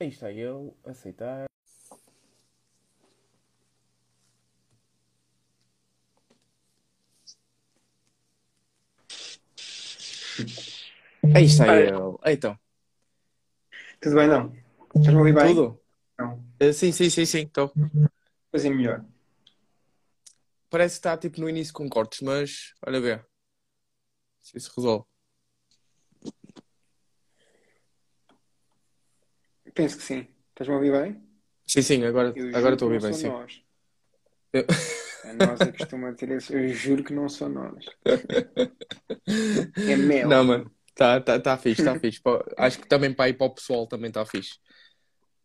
Aí está eu, aceitar. Aí está eu. Então, Tudo bem, não? Estás-me a ouvir bem? tudo? Não. Eh, sim, sim, sim, sim, estou. Fazer melhor. Parece que está tipo no início com cortes, mas olha ver. Se isso resolve. Penso que sim. Estás-me a ouvir bem? Sim, sim, agora Eu agora estou a ouvir bem, sim. nós. Eu- A nós é costuma ter esse. Eu juro que não sou nós. É mel. Não, mano, está tá, tá fixe, está fixe. Acho que também para ir para o pessoal também está fixe.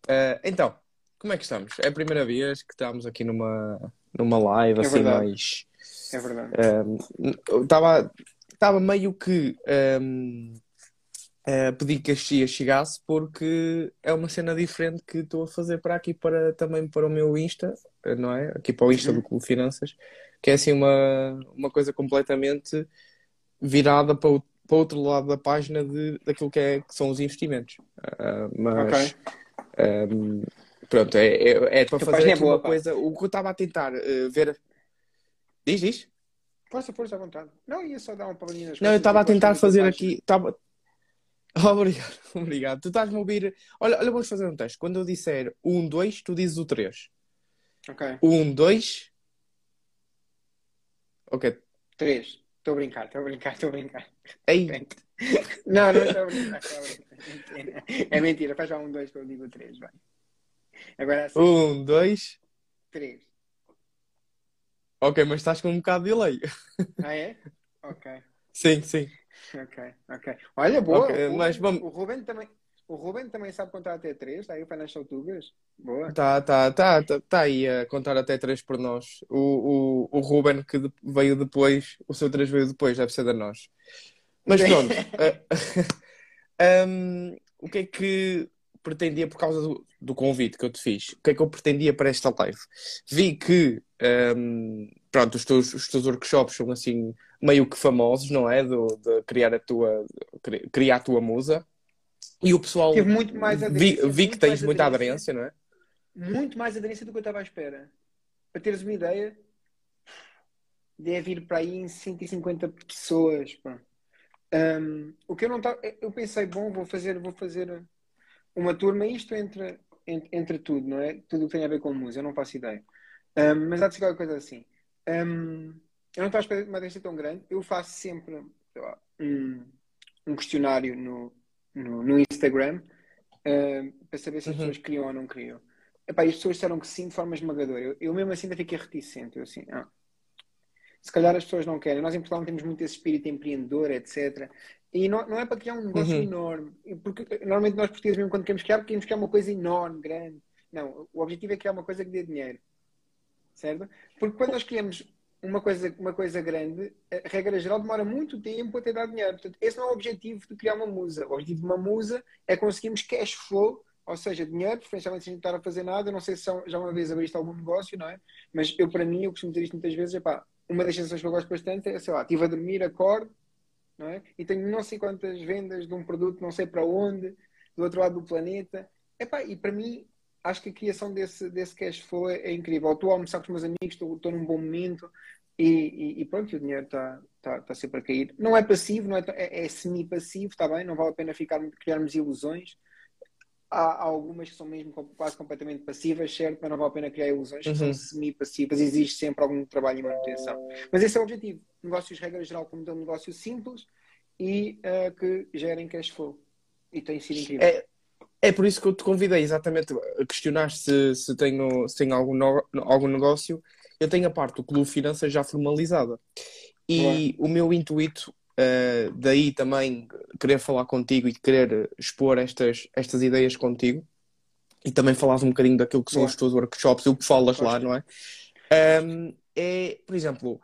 Eh, então, como é que estamos? É a primeira vez que estamos aqui numa, numa live É assim verdade. mais. É verdade. Estava estava meio que um, a pedir que a Chia chegasse porque é uma cena diferente que estou a fazer para aqui para também para o meu Insta, não é? Aqui para o Insta Uhum. do Clube Finanças, que é assim uma, uma coisa completamente virada para o, para o outro lado da página de, daquilo que, é, que são os investimentos. Ah, mas Ok. Um, pronto, é, é, é para Tua fazer é boa, uma pá. coisa. O que eu estava a tentar eh, ver. Diz, diz? Força, força à vontade. Não, ia só dar uma palavrinha nas Não, eu estava a tentar fazer aqui. Estava... Obrigado, obrigado. Tu estás-me a ouvir. Olha, olha, vamos fazer um teste. Quando eu disser 1, 2, tu dizes o 3. página. Ok. 1, 2. Ok. Três. Estou a brincar, estou a brincar, estou a brincar. Ei, Não, não estou a brincar, estou a brincar. É mentira, faz já um, dois que eu digo três, vai. Agora assim, 1, 2. três. Ok, mas estás com um bocado de delay. Ah, é? Ok. Sim, sim. Ok, ok. Olha, boa. Ok, o, mas vamos- o Ruben também, o Ruben também sabe contar até três, está aí o Financial Tugas. Boa. Tá, tá, tá, tá, tá aí a contar até 3 por nós. O, o, o Ruben que veio depois, o seu 3 veio depois, deve ser da nós. Mas pronto. eh, hum, o que é que pretendia por causa do, do convite que eu te fiz? O que é que eu pretendia para esta live? Vi que hum, pronto, os teus, os teus workshops são assim meio que famosos, não é? Do, de criar a tua cri- criar a tua musa. E o pessoal Teve muito mais vi, aderência, vi que muito tens muita aderência. aderência, não é? Muito mais aderência do que eu estava à espera. Para teres uma ideia, deve ir para aí em 150 pessoas. Hum, o que eu não estava. Eu pensei, bom, vou fazer, vou fazer uma turma, isto entre, entre, entre tudo, não é? Tudo o que tem a ver com música, eu não faço ideia. Hum, mas há de ser qualquer coisa assim. Hum, eu não estava à espera de uma aderência tão grande. Eu faço sempre lá, um, um questionário no, no, no Instagram hum, para saber se as Uhum. pessoas criam ou não criam. Epá, e as pessoas disseram que sim de forma esmagadora. Eu, eu mesmo assim ainda fiquei reticente. Eu assim, ah, se calhar as pessoas não querem. Nós em Portugal não temos muito esse espírito empreendedor, etc. E não, não é para criar um negócio Uhum. enorme. Porque normalmente nós portugueses, mesmo quando queremos criar, queremos criar uma coisa enorme, grande. Não, o objetivo é criar uma coisa que dê dinheiro. Certo? Porque quando nós criamos uma coisa, uma coisa grande, a regra geral demora muito tempo até dar dinheiro. Portanto, esse não é o objetivo de criar uma musa. O objetivo de uma musa é conseguirmos cash flow, ou seja, dinheiro, preferencialmente sem estar a fazer nada. Eu não sei se são- já uma vez abriste algum negócio, não é? Mas eu, para mim, eu costumo dizer isto muitas vezes, é pá, uma das sensações que eu gosto bastante é, sei lá, estive a dormir, acordo, não é? E tenho não sei quantas vendas de um produto, não sei para onde, do outro lado do planeta. Epá, e para mim, acho que a criação desse, desse cash flow é, é incrível. Estou a almoçar com os meus amigos, estou, estou num bom momento e, e, e pronto, o dinheiro está tá, tá sempre a cair. Não é passivo, não é, é, é semi-passivo, está bem? Não vale a pena ficar, criarmos ilusões. Há, há algumas que são mesmo quase completamente passivas, certo? Mas não vale a pena criar ilusões que Uhum. são semi-passivas. Existe sempre algum trabalho e manutenção. Mas esse é o objetivo. Negócios, regra geral, como um negócio simples e eh, que gerem cash flow. E tem sido incrível. É, é por isso que eu te convidei, exatamente, a questionar se, se tenho, se tenho algum, no- algum negócio. Eu tenho a parte do Clube Finanças já formalizada. E o meu intuito, eh, daí também querer falar contigo e querer expor estas, estas ideias contigo, e também falares um bocadinho daquilo que são Boa. os teus workshops, o que falas lá, não é? Ahm, é, por exemplo,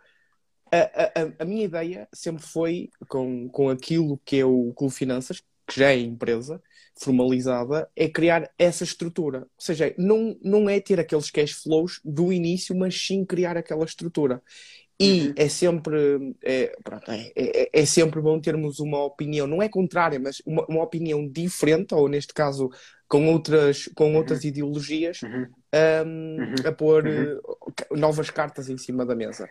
a, a- a- a minha ideia sempre foi com, com aquilo que é o Clube Finanças, que já é empresa formalizada, é criar essa estrutura. Ou seja, não, não é ter aqueles cash flows do início, mas sim criar aquela estrutura. E uhum. é sempre é, pronto, é, é, é, sempre bom termos uma opinião, não é contrária, mas uma, uma opinião diferente, ou neste caso com outras, com outras uhum. ideologias, uhum. Um, uhum. a pôr uh, novas cartas em cima da mesa.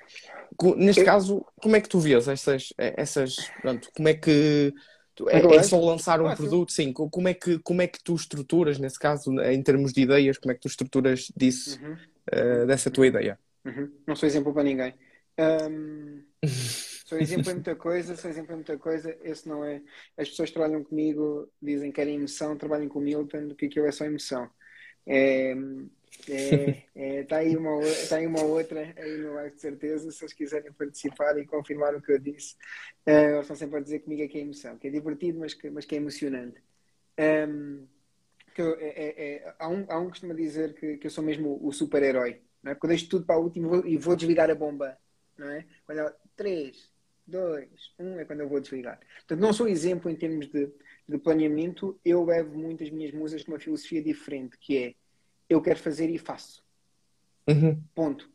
Neste caso, como é que tu vês essas, essas pronto, como é que é, é, só lançar um produto, sim. Como é, que, como é que tu estruturas, nesse caso, em termos de ideias, como é que tu estruturas disso, uh, dessa tua ideia? Uhum. Não sou exemplo para ninguém. Um, sou exemplo em muita coisa, sou exemplo em muita coisa. Esse não é. As pessoas que trabalham comigo dizem que querem emoção, trabalham com o Milton, que aquilo é só emoção. É, é, é, tá, aí uma, tá aí uma outra aí no live de certeza. Se eles quiserem participar e confirmar o que eu disse, uh, eles estão sempre a dizer comigo é que é emoção, que é divertido, mas que, mas que é emocionante. Um, que eu, é, é, é, há, um, há um que costuma dizer que, que eu sou mesmo o super-herói, é? porque eu deixo tudo para o último e vou, e vou desligar a bomba não é? Quando ela, 3, 2, 1 é quando eu vou desligar. Portanto, não sou exemplo em termos de, de planeamento, eu levo muitas minhas musas com uma filosofia diferente, que é eu quero fazer e faço. Uhum. Ponto.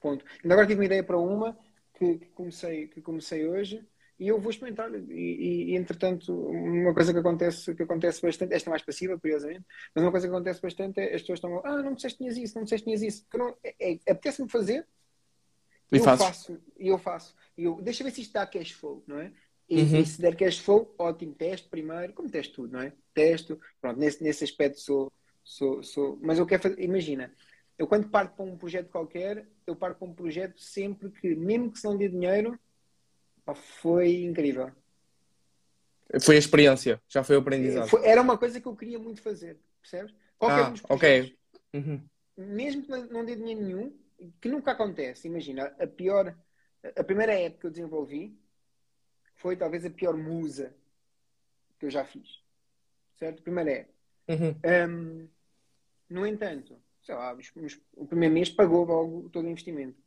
Ponto. Ainda agora tive uma ideia para uma que, que, comecei, que comecei hoje e eu vou experimentar. E, e, e, entretanto, uma coisa que acontece, que acontece bastante, esta é mais passiva, curiosamente, mas uma coisa que acontece bastante é as pessoas estão, ah, não me disseste tinhas isso, não me disseste tinhas isso. Não, é, é, apetece-me fazer, e eu fazes. faço, e eu faço. E eu, deixa ver se isto dá cash flow, não é? E, uhum. e, se der cash flow, ótimo, teste primeiro, como testo tudo, não é? Testo, pronto, nesse, nesse aspecto sou, sou, sou. Mas eu quero fazer, imagina, eu quando parto para um projeto qualquer, eu parto para um projeto sempre que, mesmo que se não dê dinheiro, pá, foi incrível. Foi a experiência, já foi o aprendizado. Foi, era uma coisa que eu queria muito fazer, percebes? Qualquer ah, um dos projetos. Ok. Uhum. Mesmo que não dê dinheiro nenhum, que nunca acontece. Imagina, a pior, a primeira app que eu desenvolvi foi talvez a pior musa que eu já fiz. Certo? Primeira app. Uhum. Um, no entanto, sei lá, o primeiro mês pagou logo todo o investimento.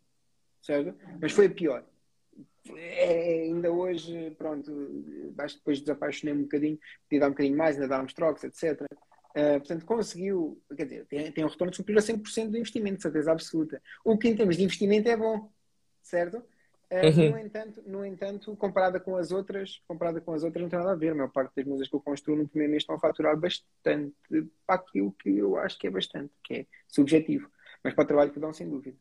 Certo? Mas foi pior. É, ainda hoje, pronto, acho depois desapaixonei um bocadinho, podia dar um bocadinho mais, ainda dávamos trocos, etc. Uh, portanto, conseguiu, quer dizer, tem, tem um retorno superior a 100% do investimento, certeza absoluta. O que em termos de investimento é bom, certo? Uh, uhum. no, entanto, no entanto, comparada com as outras, comparada com as outras, não tem nada a ver. A maior parte das músicas que eu construo no primeiro mês estão a faturar bastante para aquilo que eu acho que é bastante, que é subjetivo, mas para o trabalho que dão, sem dúvida.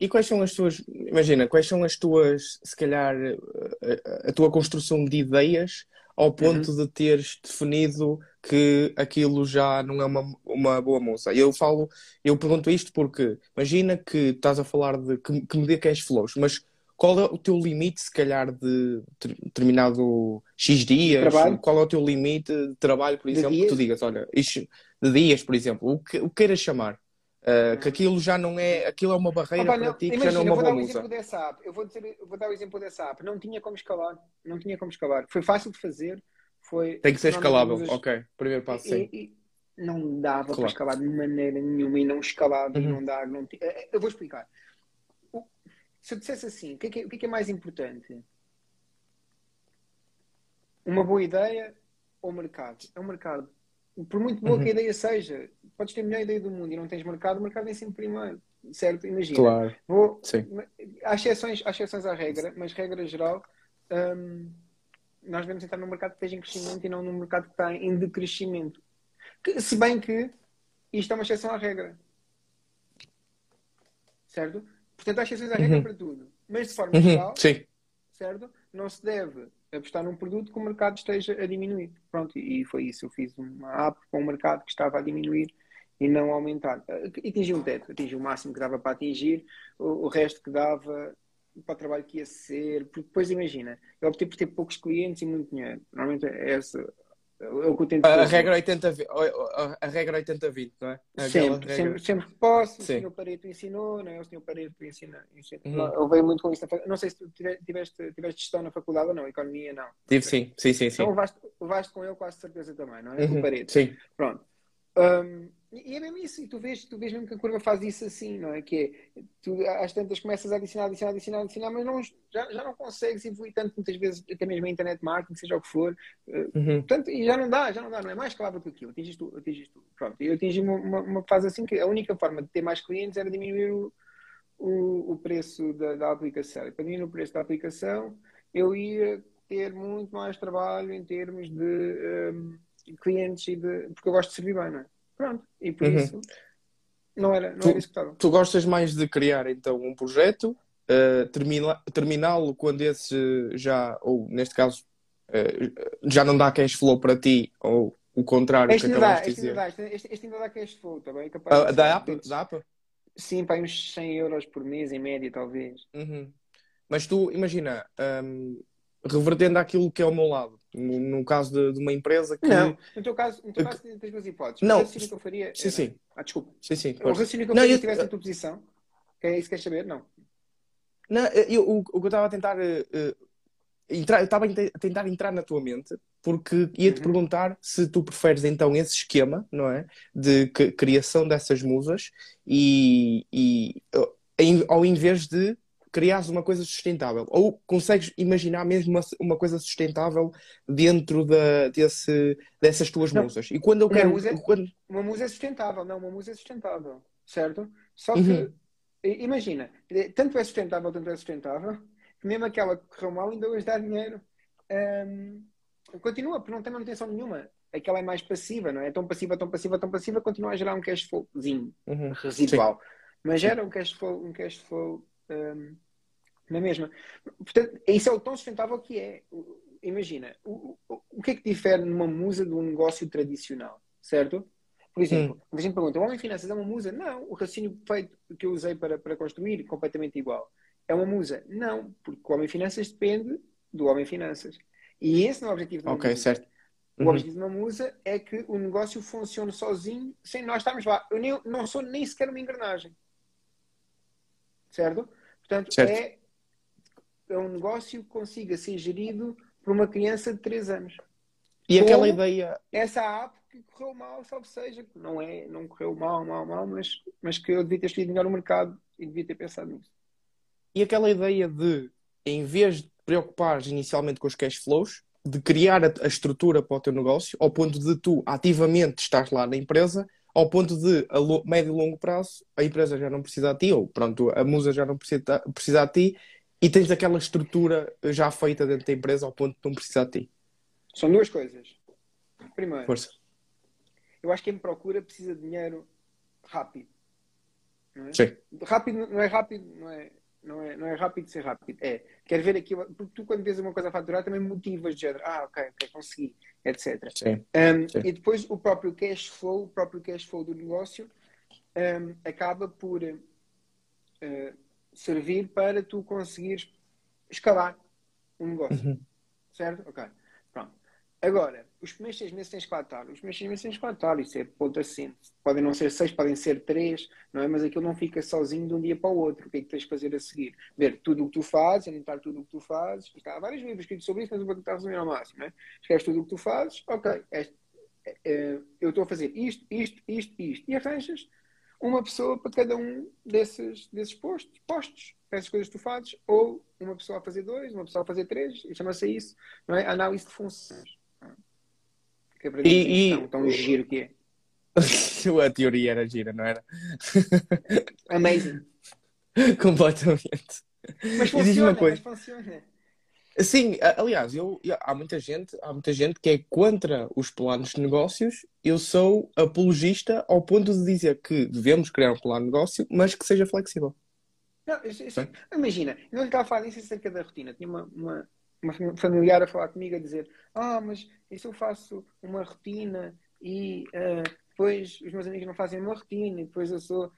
E quais são as tuas, imagina, quais são as tuas, se calhar, a, a tua construção de ideias ao ponto uhum. de teres definido que aquilo já não é uma, uma boa moça. Eu falo, eu pergunto isto porque imagina que estás a falar de que, que me dê cash flows, mas qual é o teu limite, se calhar, de determinado X dias? Qual é o teu limite de trabalho, por exemplo, que tu digas, olha, isto, de dias, por exemplo, o que, o que queiras chamar? Uh, que aquilo já não é, aquilo é uma barreira Opa, para ti, que já não é uma boa musa. Eu vou, dizer, eu vou dar o exemplo dessa app. Não tinha como escalar. Não tinha como escalar. Foi fácil de fazer. Foi, Tem que ser escalável. Usas... Ok. Primeiro passo, e, sim. E, não dava claro. para escalar de maneira nenhuma e não escalava uhum. e não dá. Não. Eh, eh, eu vou explicar. Se eu dissesse assim, o que, é que, é, o que é, que é mais importante? Uma boa ideia ou mercado? É o mercado. Por muito boa uhum. que a ideia seja, podes ter a melhor ideia do mundo e não tens mercado, o mercado vem sempre primeiro. Certo? Imagina. Claro. Vou, Sim. Há, exceções, há exceções à regra, mas regra geral, hum, nós devemos entrar num mercado que esteja em crescimento e não num mercado que está em decrescimento. Que, se bem que isto é uma exceção à regra. Certo? Portanto, há exceções à regra uhum. para tudo. Mas de forma uhum. geral, Sim. certo? Não se deve apostar num produto que o mercado esteja a diminuir. Pronto, e foi isso. Eu fiz uma app com um mercado que estava a diminuir e não a aumentar. E atingi um teto, atingi o máximo que dava para atingir, o, o resto que dava para o trabalho que ia ser. Porque depois imagina, eu optei por ter poucos clientes e muito dinheiro. Normalmente é essa é que eu tento a, regra 80 a, a regra 80-20, não é? Sempre, regra... sempre, sempre que posso, Sim. o senhor Pareto ensinou, não é? o senhor Pareto ensina. ensina. Uhum. Eu veio muito com isso. Não sei se tu tiveste, tiveste gestão na faculdade ou não, economia não. Tive sim, sim, sim. Então levaste, levaste com ele quase certeza também, não é? Uhum. O Pareto. Sim. Pronto. Um, E é mesmo isso, e tu vês, tu vês mesmo que a curva faz isso assim, não é? Que é, tu às tantas começas a adicionar, adicionar, adicionar, adicionar, mas não, já, já não consegues evoluir tanto, muitas vezes, até mesmo a internet marketing, seja o que for. Eh, uhum. Portanto, e já não dá, já não dá, não é mais escalável do que aquilo, atingis tu, atingis tu. Pronto, eu atingi uma, uma, uma, fase assim que a única forma de ter mais clientes era diminuir o, o, o preço da, da aplicação. E para diminuir o preço da aplicação, eu ia ter muito mais trabalho em termos de um, clientes e de. porque eu gosto de servir bem, não é? Pronto. E por uhum. isso não era, não tu, era executável. Tu gostas mais de criar então um projeto, uh, terminá-lo quando esse já, ou neste caso, uh, já não dá cash flow para ti, ou o contrário este que acabaste de dizer. Este, este, este ainda dá cash flow, também tá é capaz uh, da Apple? Da Apple? Sim, para uns 100 euros por mês, em média, talvez. Uhum. Mas tu, imagina, um, revertendo aquilo que é ao meu lado, no, no caso de, de, uma empresa que. Não, no teu caso, no teu caso tens duas hipóteses. Não. O raciocínio que eu faria. Sim, era... sim. Ah, desculpa. Sim, sim. O raciocínio que eu faria se estivesse na tua posição. É isso que queres saber? Não. Não, eu, o, o que eu estava a tentar. Uh, entrar, eu estava a tentar entrar na tua mente porque ia-te uhum. perguntar se tu preferes então esse esquema, não é? De criação dessas musas e, e ao invés de criares uma coisa sustentável? Ou consegues imaginar mesmo uma, uma coisa sustentável dentro da, desse, dessas tuas não. musas? E quando eu quero. Uma musa, é, quando... uma musa é sustentável, não, uma musa é sustentável, certo? Só que, uhum. imagina, tanto é sustentável, tanto é sustentável, que mesmo aquela que correu mal ainda hoje dá dinheiro. Um, continua, porque não tem manutenção nenhuma. Aquela é mais passiva, não é? Tão passiva, tão passiva, tão passiva, continua a gerar um cash flowzinho uhum. residual. Sim. Mas gera um cash flow, um cash flow um, na mesma. Portanto, isso é o tão sustentável que é. Imagina, o, o, o que é que difere numa musa de um negócio tradicional, certo? Por exemplo, hum. a gente pergunta, o Homem Finanças é uma musa? Não, o raciocínio feito que eu usei para, para construir completamente igual. É uma musa? Não, porque o Homem Finanças depende do Homem Finanças. E esse não é o objetivo de uma Ok, musa. certo. O uhum. objetivo de uma musa é que o negócio funcione sozinho, sem nós estarmos lá. Eu nem, não sou nem sequer uma engrenagem. Certo? Portanto, certo. É, é um negócio que consiga ser gerido por uma criança de 3 anos. E aquela ideia. Essa app que correu mal, salve seja, que não, é, não correu mal, mal, mal, mas, mas que eu devia ter escolhido melhor o mercado e devia ter pensado nisso. E aquela ideia de, em vez de preocupares inicialmente com os cash flows, de criar a, a estrutura para o teu negócio, ao ponto de tu ativamente estar lá na empresa ao ponto de, a médio e longo prazo, a empresa já não precisa de ti, ou pronto, a musa já não precisa, precisa de ti, e tens aquela estrutura já feita dentro da empresa ao ponto de não precisar de ti. São duas coisas. Primeiro, Força. eu acho que quem procura precisa de dinheiro rápido. Não é? Sim. Rápido não é rápido, não é, não é, não é rápido ser rápido. É, quer ver aquilo, porque tu quando vês uma coisa a faturar também motivas de género, ah, ok, ok, consegui etc. Sim, um, sim. E depois o próprio cash flow, o próprio cash flow do negócio um, acaba por uh, servir para tu conseguires escalar um negócio. Uhum. Certo? Ok. Pronto. Agora, os primeiros seis meses tens que lá. Os primeiros seis meses tens que lá. Isso é ponto assente. Podem não ser seis, podem ser três, não é? Mas aquilo não fica sozinho de um dia para o outro. O que é que tens de fazer a seguir? Ver tudo o que tu fazes, anotar tudo o que tu fazes. Há vários livros escritos sobre isso, mas eu vou tentar resumir ao máximo, não é? Escreves tudo o que tu fazes. Ok, é, é, eu estou a fazer isto, isto, isto, isto. E arranjas uma pessoa para cada um desses, desses postos, postos, essas coisas que tu fazes, ou uma pessoa a fazer dois, uma pessoa a fazer três, e chama-se isso, não é? Análise de funções. Que é para e, e... Tão, tão giro que é. a teoria era gira, não era? Amazing. Completamente. Mas funciona, mas funciona. Sim, aliás, eu, há muita gente, há muita gente que é contra os planos de negócios. Eu sou apologista ao ponto de dizer que devemos criar um plano de negócio, mas que seja flexível. Não, isso, imagina, eu não estava a falar disso acerca da rotina. Tinha uma, uma, uma familiar a falar comigo a dizer: Ah, mas e se eu faço uma rotina e uh, depois os meus amigos não fazem uma rotina e depois eu sou.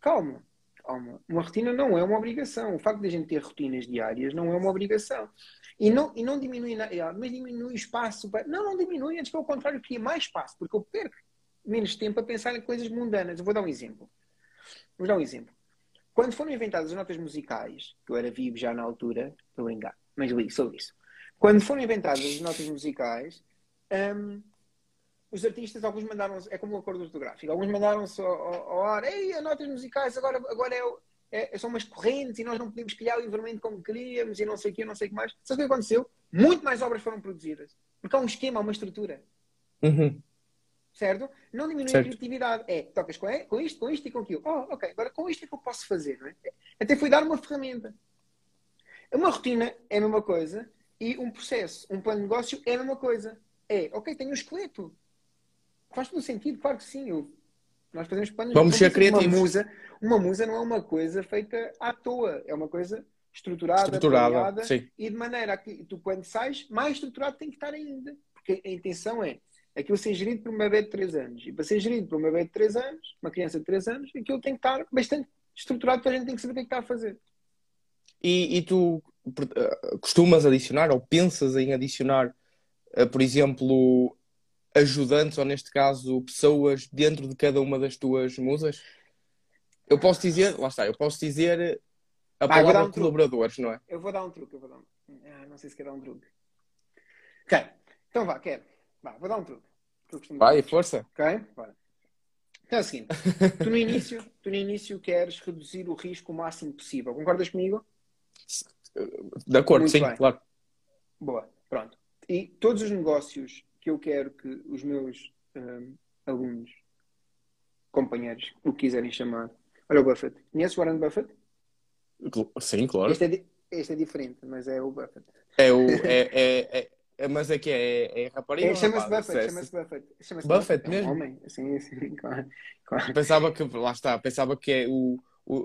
Calma, calma. Uma rotina não é uma obrigação. O facto de a gente ter rotinas diárias não é uma obrigação. E não, e não diminui, mas diminui o espaço. Para... Não, não diminui, antes pelo contrário, cria mais espaço, porque eu perco menos tempo a pensar em coisas mundanas. Eu vou dar um exemplo. Vou dar um exemplo. Quando foram inventadas as notas musicais, que eu era vivo já na altura, estou a brincar, mas li sobre isso. Quando foram inventadas as notas musicais, um, os artistas, alguns mandaram é como um acordo ortográfico, alguns mandaram-se ao, ao, ar, ei, as notas musicais agora, agora é, é, são umas correntes e nós não podemos criar livremente como queríamos e não sei o que, não sei o que mais. Sabe o que aconteceu? Muito mais obras foram produzidas. Porque há um esquema, há uma estrutura. Uhum. Certo? Não diminui certo. a criatividade. É, tocas com, com isto, com isto e com aquilo. Oh, ok, agora com isto é que eu posso fazer, não é? Até foi dar uma ferramenta. Uma rotina é a mesma coisa e um processo, um plano de negócio é a mesma coisa. É, ok, tenho um esqueleto. Faz todo sentido, claro que sim. Eu, nós fazemos planos Vamos ser criativos. Uma musa, uma musa não é uma coisa feita à toa, é uma coisa estruturada, estruturada e de maneira que tu, quando sais, mais estruturado tem que estar ainda. Porque a intenção é aquilo ser gerido por uma bebê de 3 anos. E para ser gerido por uma bebê de 3 anos, uma criança de 3 anos, aquilo tem que estar bastante estruturado para a gente tem que saber o que é que está a fazer. E, e tu eh, costumas adicionar ou pensas em adicionar, eh, por exemplo, ajudantes, ou neste caso, pessoas dentro de cada uma das tuas musas? Eu posso dizer, lá está, eu posso dizer a ah, palavra um colaboradores, truque. não é? Eu vou dar um truque, eu vou dar um... Ah, não sei se quer dar um truque. Ok, então vá, quero. Vá, vou dar um truque. Vai, força. Ok, bora. Então é o seguinte, tu no, início, tu no início queres reduzir o risco o máximo possível. Concordas comigo? De acordo, Muito sim, bem. claro. Boa, pronto. E todos os negócios que eu quero que os meus um, alunos, companheiros, o que quiserem chamar. Olha o Buffett. Conheces o Warren Buffett? Sim, claro. Este é, este é diferente, mas é o Buffett. É o. É, é, é, é mas é que é, é rapariga? É, chama-se Buffett, chama-se Buffett. Chama Buffett, Buffett mesmo? É um homem, assim, assim, claro, claro. Pensava que, lá está, pensava que é o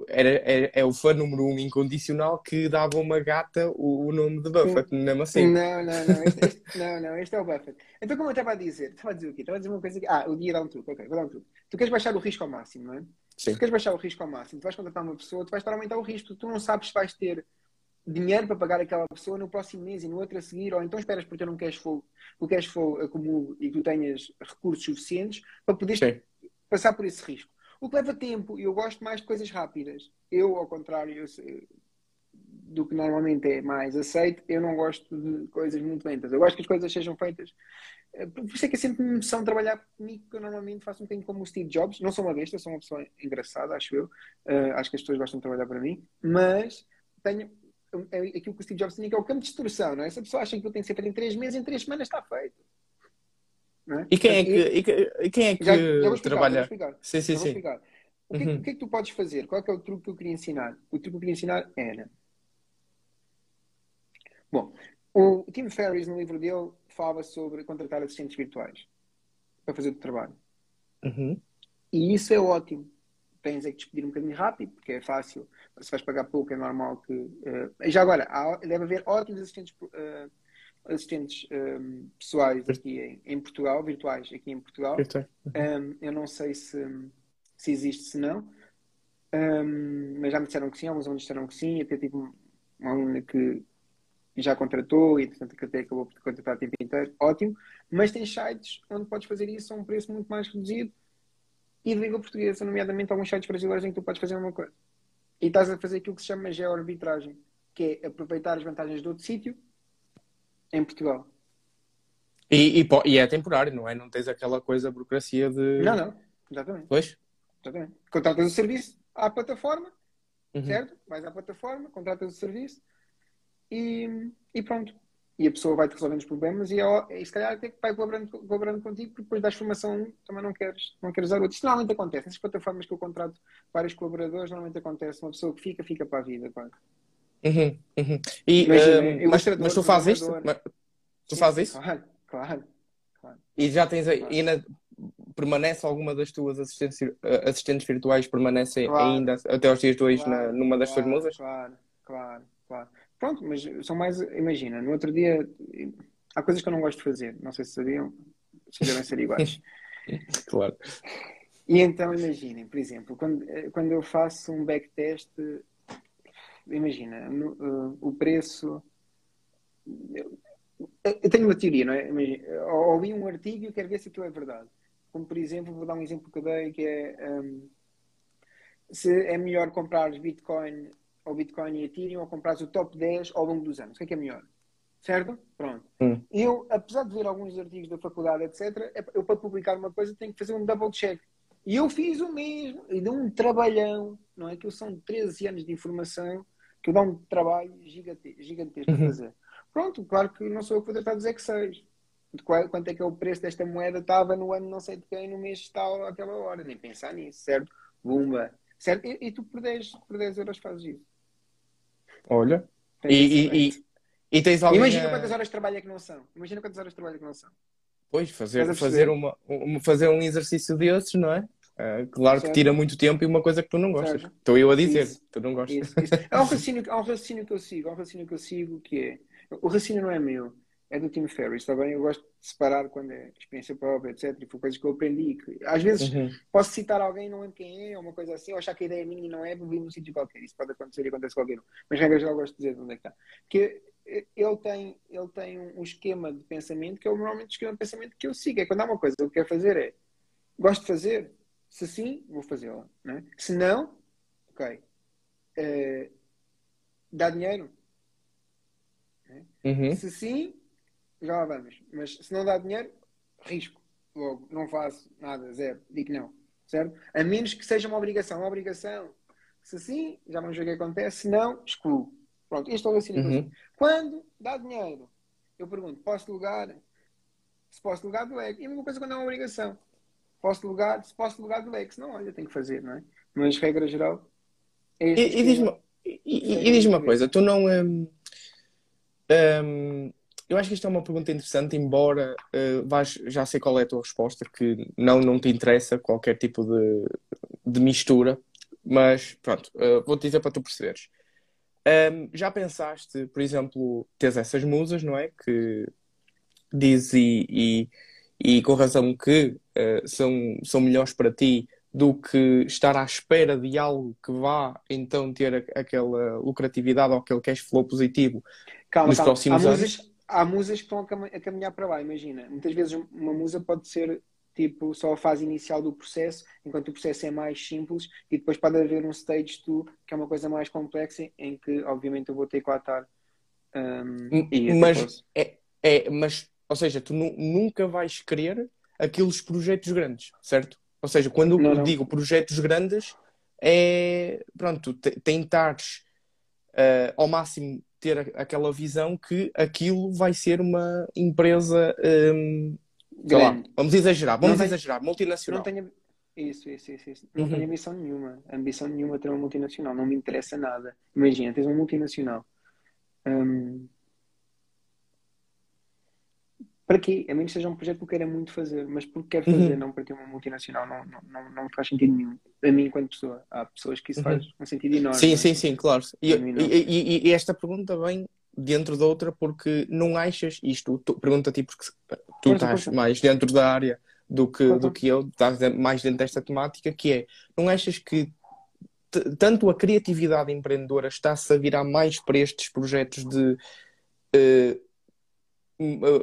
era, é, é, o fã número um incondicional que dava uma gata o, o nome de Buffett, mesmo assim. Não, não, não este, este, não, não, este é o Buffett. Então, como eu estava a dizer, estava a dizer o quê? Estava a dizer uma coisa que. Ah, o dia dá um truque, ok, vou dar um truque. Tu queres baixar o risco ao máximo, não é? Sim. Tu queres baixar o risco ao máximo, tu vais contratar uma pessoa, tu vais estar a aumentar o risco, tu não sabes se vais ter dinheiro para pagar aquela pessoa no próximo mês e no outro a seguir, ou então esperas por ter um cash flow, o cash flow acumule e que tu tenhas recursos suficientes para poderes passar por esse risco. O que leva tempo, e eu gosto mais de coisas rápidas. Eu, ao contrário eu, do que normalmente é mais aceito, eu não gosto de coisas muito lentas. Eu gosto que as coisas sejam feitas. Eh, por isso é que é sempre uma emoção trabalhar comigo, que eu normalmente faço um bocadinho como o Steve Jobs. Não sou uma besta, sou uma pessoa engraçada, acho eu. Uh, acho que as pessoas gostam de trabalhar para mim. Mas tenho é aquilo que o Steve Jobs tinha, que é o campo de instrução, não é? Se a pessoa acha que aquilo tem que ser feito em três meses, em três semanas está feito. É? E, quem é que, e, quem é que já, explicar, trabalha? Sim, sim, sim. O que, uhum. o que, é que tu podes fazer? Qual é, é, o truque que eu queria ensinar? O truque que eu queria ensinar era. Bom, o Tim Ferriss, no livro dele, falava sobre contratar assistentes virtuais para fazer o trabalho. Uhum. E isso é ótimo. Tens é que despedir um bocadinho rápido, porque é fácil. Se vais pagar pouco, é normal que. Uh... já agora, há, deve haver ótimos assistentes. Uh, assistentes um, pessoais aqui em, em, Portugal, virtuais aqui em Portugal. Um, eu não sei se, se existe, se não, um, mas já me disseram que sim, alguns alunos disseram que sim, até tive uma aluna que já contratou e portanto que até acabou por contratar o tempo inteiro, ótimo, mas tem sites onde podes fazer isso a um preço muito mais reduzido e de língua portuguesa, nomeadamente alguns sites brasileiros em que tu podes fazer uma coisa. E estás a fazer aquilo que se chama geoarbitragem, que é aproveitar as vantagens de outro sítio em Portugal. E, e, e, é temporário, não é? Não tens aquela coisa, burocracia de. Não, não, exatamente. Pois? Exatamente. Contratas o serviço à plataforma, uhum. certo? Vais à plataforma, contratas o serviço e, e pronto. E a pessoa vai-te resolvendo os problemas e, e se calhar até vai colaborando, colaborando contigo, porque depois das formação também não queres, não queres usar outro. Isto normalmente acontece. Nessas plataformas que eu contrato vários colaboradores, normalmente acontece. Uma pessoa que fica, fica para a vida, quase. Uhum, uhum. E, Imagina, um, mas, mas, tu fazes isto? Mas, tu fazes isso? Claro, claro, claro. E já tens aí, claro. ainda permanece alguma das tuas assistentes, eh, assistentes virtuais permanecem claro. ainda até aos dias de hoje na, numa das tuas musas? Claro, claro, claro. Pronto, mas são mais, imagina, no outro dia há coisas que eu não gosto de fazer, não sei se sabiam, se devem ser iguais. claro. E então imaginem, por exemplo, quando, eh, quando eu faço um backtest imagina, no, uh, o preço. Eu, eu, tenho uma teoria, não é? Imagina, ouvi um artigo e quero ver se aquilo é verdade. Como, por exemplo, vou dar um exemplo que eu dei, que é um, se é melhor comprar Bitcoin ou Bitcoin e Ethereum ou comprar o top 10 ao longo dos anos. O que é que é melhor? Certo? Pronto. Hum. Eu, apesar de ver alguns artigos da faculdade, etc., é- eu para publicar uma coisa tenho que fazer um double check. E eu fiz o mesmo, e deu um trabalhão, não é? Que eu são 13 anos de informação, que eu dá um trabalho gigante, gigantesco a Uhum. fazer. Pronto, claro que não sou eu que vou tratar dos Excels. De qual- quanto é que é o preço desta moeda estava no ano não sei de quem, no mês tal, àquela hora. Nem pensar nisso, certo? Bumba. Certo? E, e tu por 10, por 10 euros fazes isso. Olha. Tens E, e, e, e tens alguém Imagina a- quantas horas de trabalho é que não são. Imagina quantas horas de trabalho é que não são. Pois, fazer, fazer, uma, um- fazer um exercício desses, não é? Ah, claro que tira muito tempo e uma coisa que tu não gostas. Certo. Estou eu a dizer, Isso. tu não gostas. Isso, isso. Há, um raciocínio, há um raciocínio que eu sigo, há um raciocínio que eu sigo que é. O raciocínio não é meu, é do Tim Ferriss, está bem? Eu gosto de separar quando é experiência própria, etc. E foi coisas que eu aprendi. Que, às vezes Uhum. posso citar alguém, não lembro quem é, ou uma coisa assim, ou achar que a ideia é minha e não é, vi num sítio qualquer. Isso pode acontecer e acontece com qualquer um. Mas, regra geral, gosto de dizer de onde é que está. Que eh, ele tem, ele tem um esquema de pensamento que é normalmente o esquema de pensamento que eu sigo. É quando há uma coisa que eu quero fazer, é gosto de fazer, se sim, vou fazê-la. Não é? Se não, ok. Eh, dá dinheiro? Uhum. Se sim, já lá vamos. Mas se não dá dinheiro, risco. Logo, não faço nada, zero. Digo não. Certo? A menos que seja uma obrigação. Uma obrigação. Se sim, já vamos ver o que acontece. Se não, excluo. Pronto, este é o raciocínio. Uhum. Quando dá dinheiro, eu pergunto, posso delegar? Se posso delegar, delego. E a mesma coisa quando é uma obrigação. Posso delegar? Se posso delegar, delego. Se não, olha, tenho que fazer, não é? Mas, regra geral, é E, e diz-me e, e- e diz-me uma coisa, tu não. hum, hum, eu acho que isto é uma pergunta interessante, embora uh, vais, já sei qual é a tua resposta, que não, não te interessa qualquer tipo de, de mistura, mas pronto, uh, vou-te dizer para tu perceberes. Hum, já pensaste, por exemplo, tens essas musas, não é? Que diz e, e, e com razão que uh, são, são melhores para ti do que estar à espera de algo que vá então ter aquela lucratividade ou aquele cash flow positivo. Calma, nos calma. próximos há, anos? musas, há musas que estão a cam- a caminhar para lá, imagina. Muitas vezes uma musa pode ser tipo só a fase inicial do processo, enquanto o processo é mais simples, e depois pode haver um stage 2, que é uma coisa mais complexa, em que obviamente eu vou ter que lá estar. um, Mas, é, é, mas, ou seja, tu nu- nunca vais querer aqueles projetos grandes, certo? Ou seja, quando Não, eu não. digo projetos grandes, é, pronto, te- tentares eh, ao máximo ter aquela visão que aquilo vai ser uma empresa, hum, sei lá, vamos exagerar, vamos Não tem- exagerar, Não multinacional. tenho. Isso, isso, isso, isso. Não Uhum. tenho ambição nenhuma. Ambição nenhuma ter uma multinacional. Não me interessa nada. Imagina, tens uma multinacional. Hum, Para quê? A menos que seja um projeto que eu queira muito fazer, mas porque quero fazer, Uhum. não para ter uma multinacional, não, não, não, não faz sentido nenhum. A mim, enquanto pessoa, há pessoas que isso Uhum. faz um sentido enorme. Sim, é? sim, sim, claro. E, e- e- e esta pergunta vem dentro da outra porque não achas isto? Tu, pergunto a ti porque tu Força, estás mais dentro da área do que, Força. do que eu, estás mais dentro desta temática, que é, não achas que tanto a criatividade empreendedora está-se a virar mais para estes projetos de eh,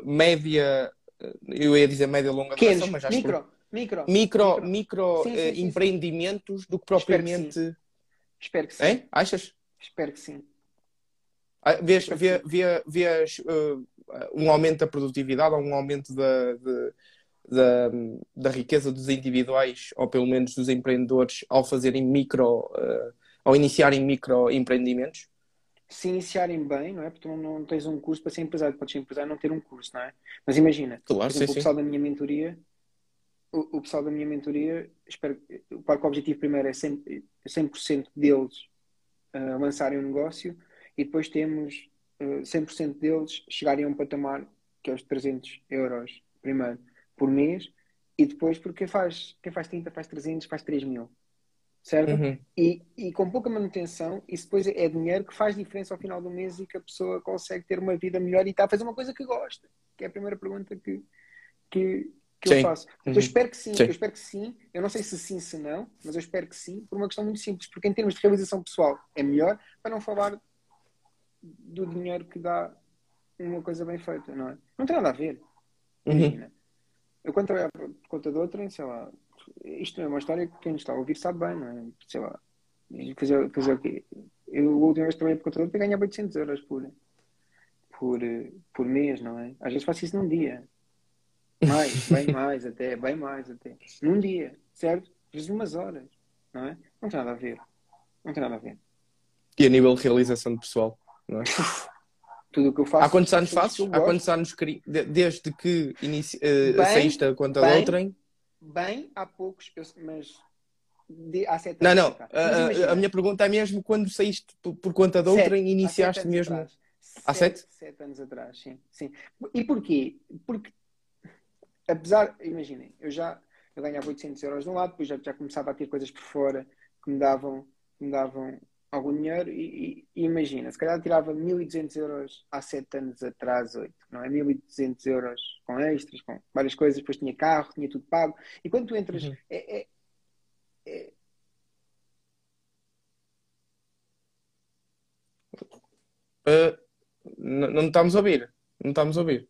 média, eh, eu ia dizer média longa Pequenos, duração, mas acho que micro, micro, micro, micro. micro Sim, sim, sim, sim. empreendimentos do que Espero que propriamente. Espero que sim. Hein? Achas? Espero que sim. Ah, Vês, Espero vê, que vê, vês uh, um aumento da produtividade ou um aumento da, de- da, da riqueza dos individuais, ou pelo menos dos empreendedores, ao fazerem micro, uh, ao iniciarem micro empreendimentos? Se iniciarem bem, não é? Porque tu não, tens um curso para ser empresário, podes ser empresário e não ter um curso, não é? Mas imagina, Claro, por sim, exemplo, o sim. pessoal da minha mentoria, o, o pessoal da minha mentoria, espero, claro que o objetivo primeiro é 100%, 100% deles ah, lançarem um negócio e depois temos ah, 100% deles chegarem a um patamar que é os 300 euros primeiro por mês e depois porque quem faz, quem faz 30 faz 300, faz 3 mil, certo? Uhum. E, e com pouca manutenção, isso depois é dinheiro que faz diferença ao final do mês e que a pessoa consegue ter uma vida melhor e está a fazer uma coisa que gosta. Que é a primeira pergunta que, que, que eu faço. Uhum. Eu espero que sim, Sim. eu espero que sim. Eu não sei se sim, se não, mas eu espero que sim, por uma questão muito simples. Porque em termos de realização pessoal é melhor, para não falar do dinheiro que dá uma coisa bem feita, não é? Não tem nada a ver. Uhum. Imagina. Eu quando trabalhava por conta de outra, sei lá, isto é uma história que quem está a ouvir sabe bem, não é? Sei lá, fazer, fazer o quê? Eu, a última vez que trabalhei por conta de outra, ganhava 800 euros por, por, por mês, não é? Às vezes faço isso num dia. Mais, bem mais até, bem mais até. Num dia, certo? Às vezes umas horas, não é? Não tem nada a ver. Não tem nada a ver. E a nível de realização de pessoal, não é? Tudo o que eu faço. Há quantos anos faço fazes? eu Há quantos anos cri- de- desde que inici... eh, Bem, saíste a conta bem. de outrem? Bem, há poucos, mas de, há sete Não, anos. não. cá. A, Mas a- minha pergunta é mesmo quando saíste por, por conta de outrem e iniciaste mesmo. atrás. Há sete? Sete anos atrás, sim. sim. E porquê? Porque, apesar, imaginem, eu já eu ganhava 800 euros de um lado, depois já, já começava a ter coisas por fora que me davam, que me davam algum dinheiro e, e- imagina, se calhar tirava 1200 euros há 7 anos atrás, 8, não é? 1200 euros com extras, com várias coisas, depois tinha carro, tinha tudo pago. E quando tu entras, Uhum. é- é- é, n- não estamos a ouvir. Não estamos a ouvir.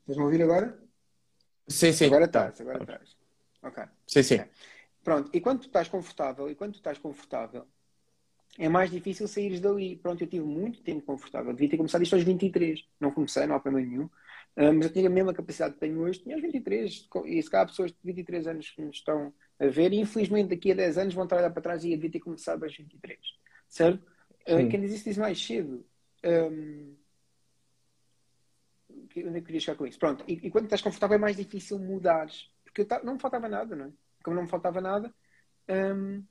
Estás-me a ouvir agora? Sim, sim. Agora estás, agora estás. Ok. Sim, sim. Pronto, e quando tu estás confortável, e quando tu estás confortável, é mais difícil saíres dali. Pronto, eu tive muito tempo confortável. Devia ter começado isto aos 23. Não comecei, não há problema nenhum. Ah, mas eu tinha a mesma capacidade que tenho hoje. Tinha aos 23. E se calhar há pessoas de 23 anos que nos estão a ver. E infelizmente daqui a 10 anos vão estar a olhar para trás e eu devia ter começado aos 23. Certo? Ah, Sim. quem diz isso diz mais cedo. Ahm, que- onde é que eu queria chegar com isso? Pronto, e, e quando estás confortável é mais difícil mudares. Porque ta- não me faltava nada, não é? Como não me faltava nada, hum,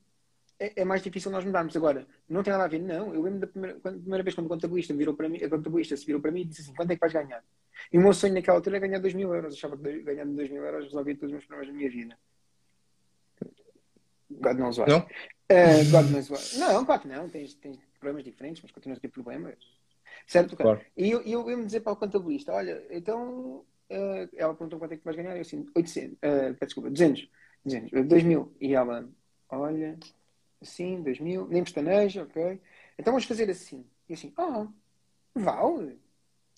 é, é mais difícil nós mudarmos. Agora, não tem nada a ver, não. Eu lembro da primeira, quando- primeira vez quando o contabilista virou para mim, a contabilista se virou para mim e disse assim: quanto é que vais ganhar? E o meu sonho naquela altura era ganhar 2 mil euros. Eu achava que ganhando 2 mil euros resolvia todos os meus problemas da minha vida. God knows why. Não? Uh, God knows why. Não, claro que não. Tens, tens problemas diferentes, mas continuas a ter problemas. Certo? Claro. E eu, eu ia-me dizer para o contabilista: olha, então. eh, ela perguntou quanto é que vais ganhar. Eu assim: 800. eh, peço desculpa, 200. 200. eh, 2 mil. E ela: olha, assim, 2 mil. Nem pestaneja, ok. Então vamos fazer assim. E assim: ah, vale.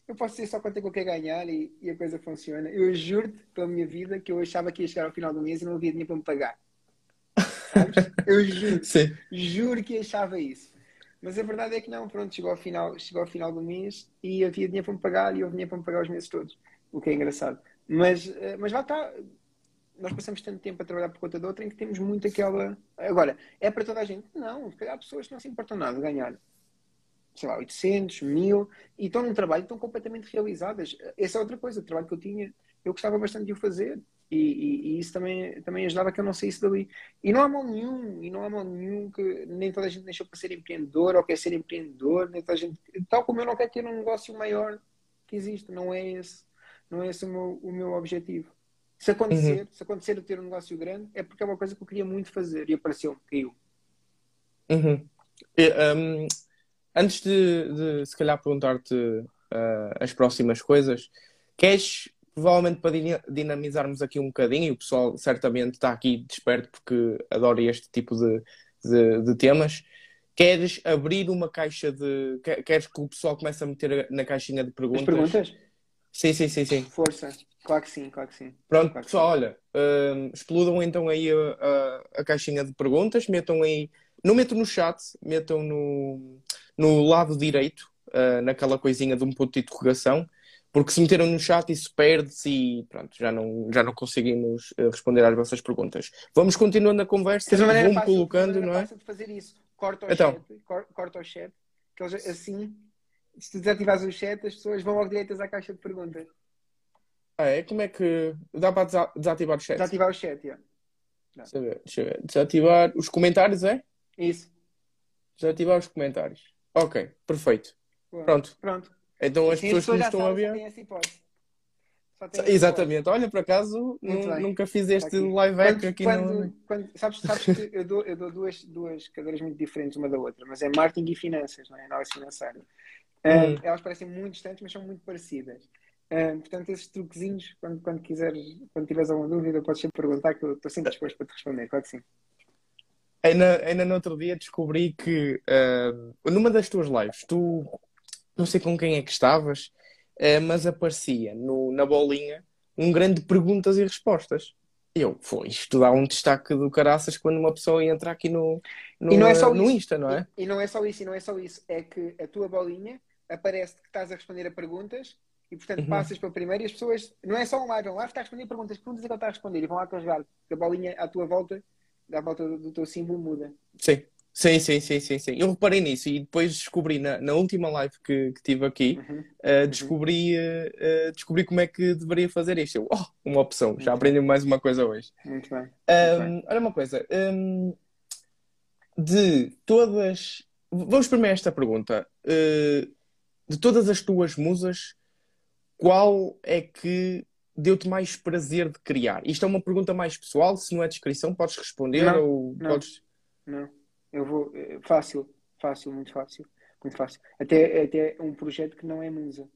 Eu posso dizer só quanto é que eu quero ganhar e, e a coisa funciona. Eu juro-te pela minha vida que eu achava que ia chegar ao final do mês e não havia dinheiro para me pagar. Sabes? Eu juro. Sim. Juro que achava isso. Mas a verdade é que não, pronto, chegou ao final, chegou ao final do mês e havia dinheiro para me pagar e houve dinheiro para me pagar os meses todos. O que é engraçado. Mas, eh, mas lá está. Nós passamos tanto tempo a trabalhar por conta de outra em que temos muito aquela. Agora, é para toda a gente? Não, se calhar há pessoas que não se importam nada de ganhar, sei lá, 800, 1000 e estão num trabalho estão completamente realizadas. Essa é outra coisa, o trabalho que eu tinha, eu gostava bastante de o fazer. E, e- e isso também, também ajudava que eu não saísse dali. E não há mal nenhum, e não há mal nenhum que nem toda a gente nasceu para ser empreendedor ou quer ser empreendedor, nem toda a gente, tal como eu não quero ter um negócio maior que existe, não é esse, não é esse o meu, o meu objetivo. Se acontecer, se acontecer de ter um negócio grande, é porque é uma coisa que eu queria muito fazer e apareceu, caiu. Uhum. E, hum, antes de, de, se calhar perguntar-te ah, as próximas coisas, queres, provavelmente para dina- dinamizarmos aqui um bocadinho, e o pessoal certamente está aqui desperto porque adora este tipo de, de, de temas, queres abrir uma caixa de. que- Queres que o pessoal comece a meter na caixinha de As perguntas? Sim, sim, sim, sim. Força. Claro que sim, claro que sim. Pronto, Claro pessoal, olha, hum, explodam então aí a, a- a caixinha de perguntas, metam aí, não metam no chat, metam no, no lado direito, ah, naquela coisinha de um ponto de interrogação, porque se meteram no chat isso perde-se e pronto, já não, já não conseguimos ah, responder às vossas perguntas. Vamos continuando a conversa, maneira vão fácil, colocando, não é? fácil de fazer isso. Corta o Então. chat, cor- corta o chat, que eles assim, se tu desativares o chat, as pessoas vão logo direitas à caixa de perguntas. Ah, é? Como é que dá para desa- desativar o chat? Desativar o chat, yeah. Deixa eu ver, deixa eu ver. Desativar os comentários, é? Isso. Desativar os comentários. Ok, perfeito. Boa. Pronto. Pronto. Então as Assim pessoas que nos estão a ver. Exatamente. Olha, por acaso, nunca fiz este aqui. live Quando- aqui quando- no. quando- sabes, sabes que eu dou, eu dou duas, duas cadeiras muito diferentes uma da outra, mas é marketing e finanças, não é? Análise financeira. Ah, Hum. elas parecem muito distantes, mas são muito parecidas. Ah, portanto, esses truquezinhos, quando, quando quiseres, quando tiveres alguma dúvida, podes sempre perguntar, que eu estou sempre disposto para te responder, claro que sim. Ainda, ainda no outro dia descobri que ah, numa das tuas lives, tu não sei com quem é que estavas, ah, mas aparecia no, na bolinha um grande perguntas e respostas. Eu, foi, isto dá um destaque do caraças quando uma pessoa entra aqui no, no, E não é só no isso. Insta, não é? E, e não é só isso, e não é só isso. É que a tua bolinha aparece que estás a responder a perguntas e, portanto, Uhum. passas para o primeiro e as pessoas. Não é só um live, é um live está a responder perguntas. Que perguntas é que ele está a responder? E vão lá carregar. A bolinha à tua volta, à volta do, do teu símbolo, muda. Sim. Sim, sim, sim, sim, sim. Eu reparei nisso e depois descobri na, na última live que, que tive aqui, Uhum. uh, descobri, uh, uh, descobri como é que deveria fazer isto. Eu, oh, uma opção, já Uhum. aprendi mais uma coisa hoje. Muito bem. Muito Um, bem. olha uma coisa, um, de todas. Vamos primeiro a esta pergunta. De todas as tuas musas, qual é que deu-te mais prazer de criar? Isto é uma pergunta mais pessoal, se não é descrição, podes responder Não, ou não. podes. Não. Eu vou. eh, Fácil. Fácil, muito fácil. Muito fácil. Até, até um projeto que não é musa.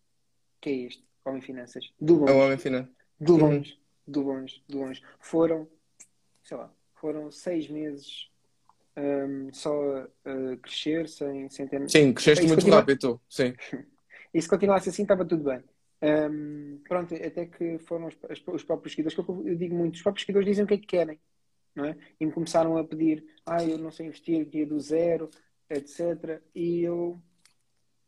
Que é este. Homem Finanças. Do É o longe. homem final. De Uhum. longe, de longe, de longe. Foram, sei lá, foram seis meses hum, só a crescer sem, sem ter. Sim, cresceste muito continua- rápido. Sim. E se continuasse assim, estava tudo bem. Hum, pronto, até que foram os, os- os próprios seguidores, que eu, eu digo muito, os próprios seguidores dizem o que é que querem, não é? E me começaram a pedir, ah, eu não sei investir, dia do zero, etc. E eu,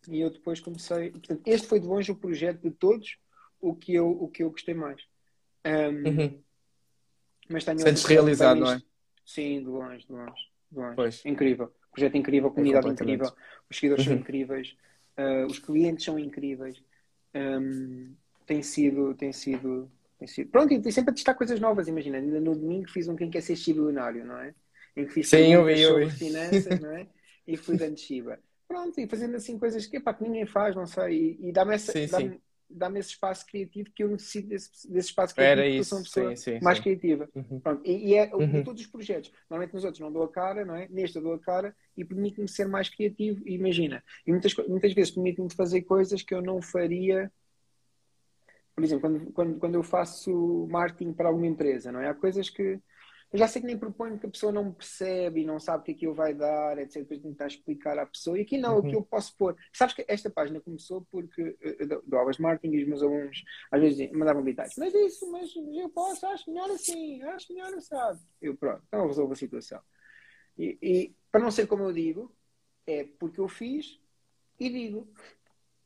e eu depois comecei. Portanto, este foi de longe o projeto de todos o que eu, o que eu gostei mais. Hum, Uhum. Mas tenho Sentes realizado, não é? Sim, de longe, de longe. Incrível. Projeto incrível, comunidade completamente. incrível, os seguidores são Uhum. incríveis, ah, os clientes são incríveis. Hum, tem sido, tem sido, tem sido. Pronto, e sempre a testar coisas novas, imagina. Ainda no domingo fiz um Quem Quer Ser Shibilionário, não é? Em que fiz Sim, eu vi, eu vi. finanças, não é? E fui dando Shiba. Pronto, e fazendo assim coisas que, epá, que ninguém faz, não sei. E, e dá-me essa- Sim, dá-me- sim. Dá-me esse espaço criativo que eu necessito desse, desse espaço Era criativo eu isso, sou uma pessoa sim, sim, mais sim. criativa. Uhum. E, e é Uhum. todos os projetos. Normalmente nos outros não dou a cara, não é? Neste eu dou a cara e permite-me ser mais criativo. E imagina, e muitas, muitas vezes permite-me fazer coisas que eu não faria. Por exemplo, quando, quando, quando eu faço marketing para alguma empresa, não é? Há coisas que eu já sei que nem proponho que a pessoa não percebe e não sabe o que aquilo vai dar, etc. Depois tentar explicar à pessoa. E aqui não, Uhum. aqui eu posso pôr. Sabes que esta página começou porque eh, eu dou aulas de marketing e os meus alunos às vezes mandavam gritar mas isso, mas eu posso, acho melhor assim, acho melhor assado. Eu pronto, então eu resolvo a situação. E, e para não ser como eu digo, é porque eu fiz e digo.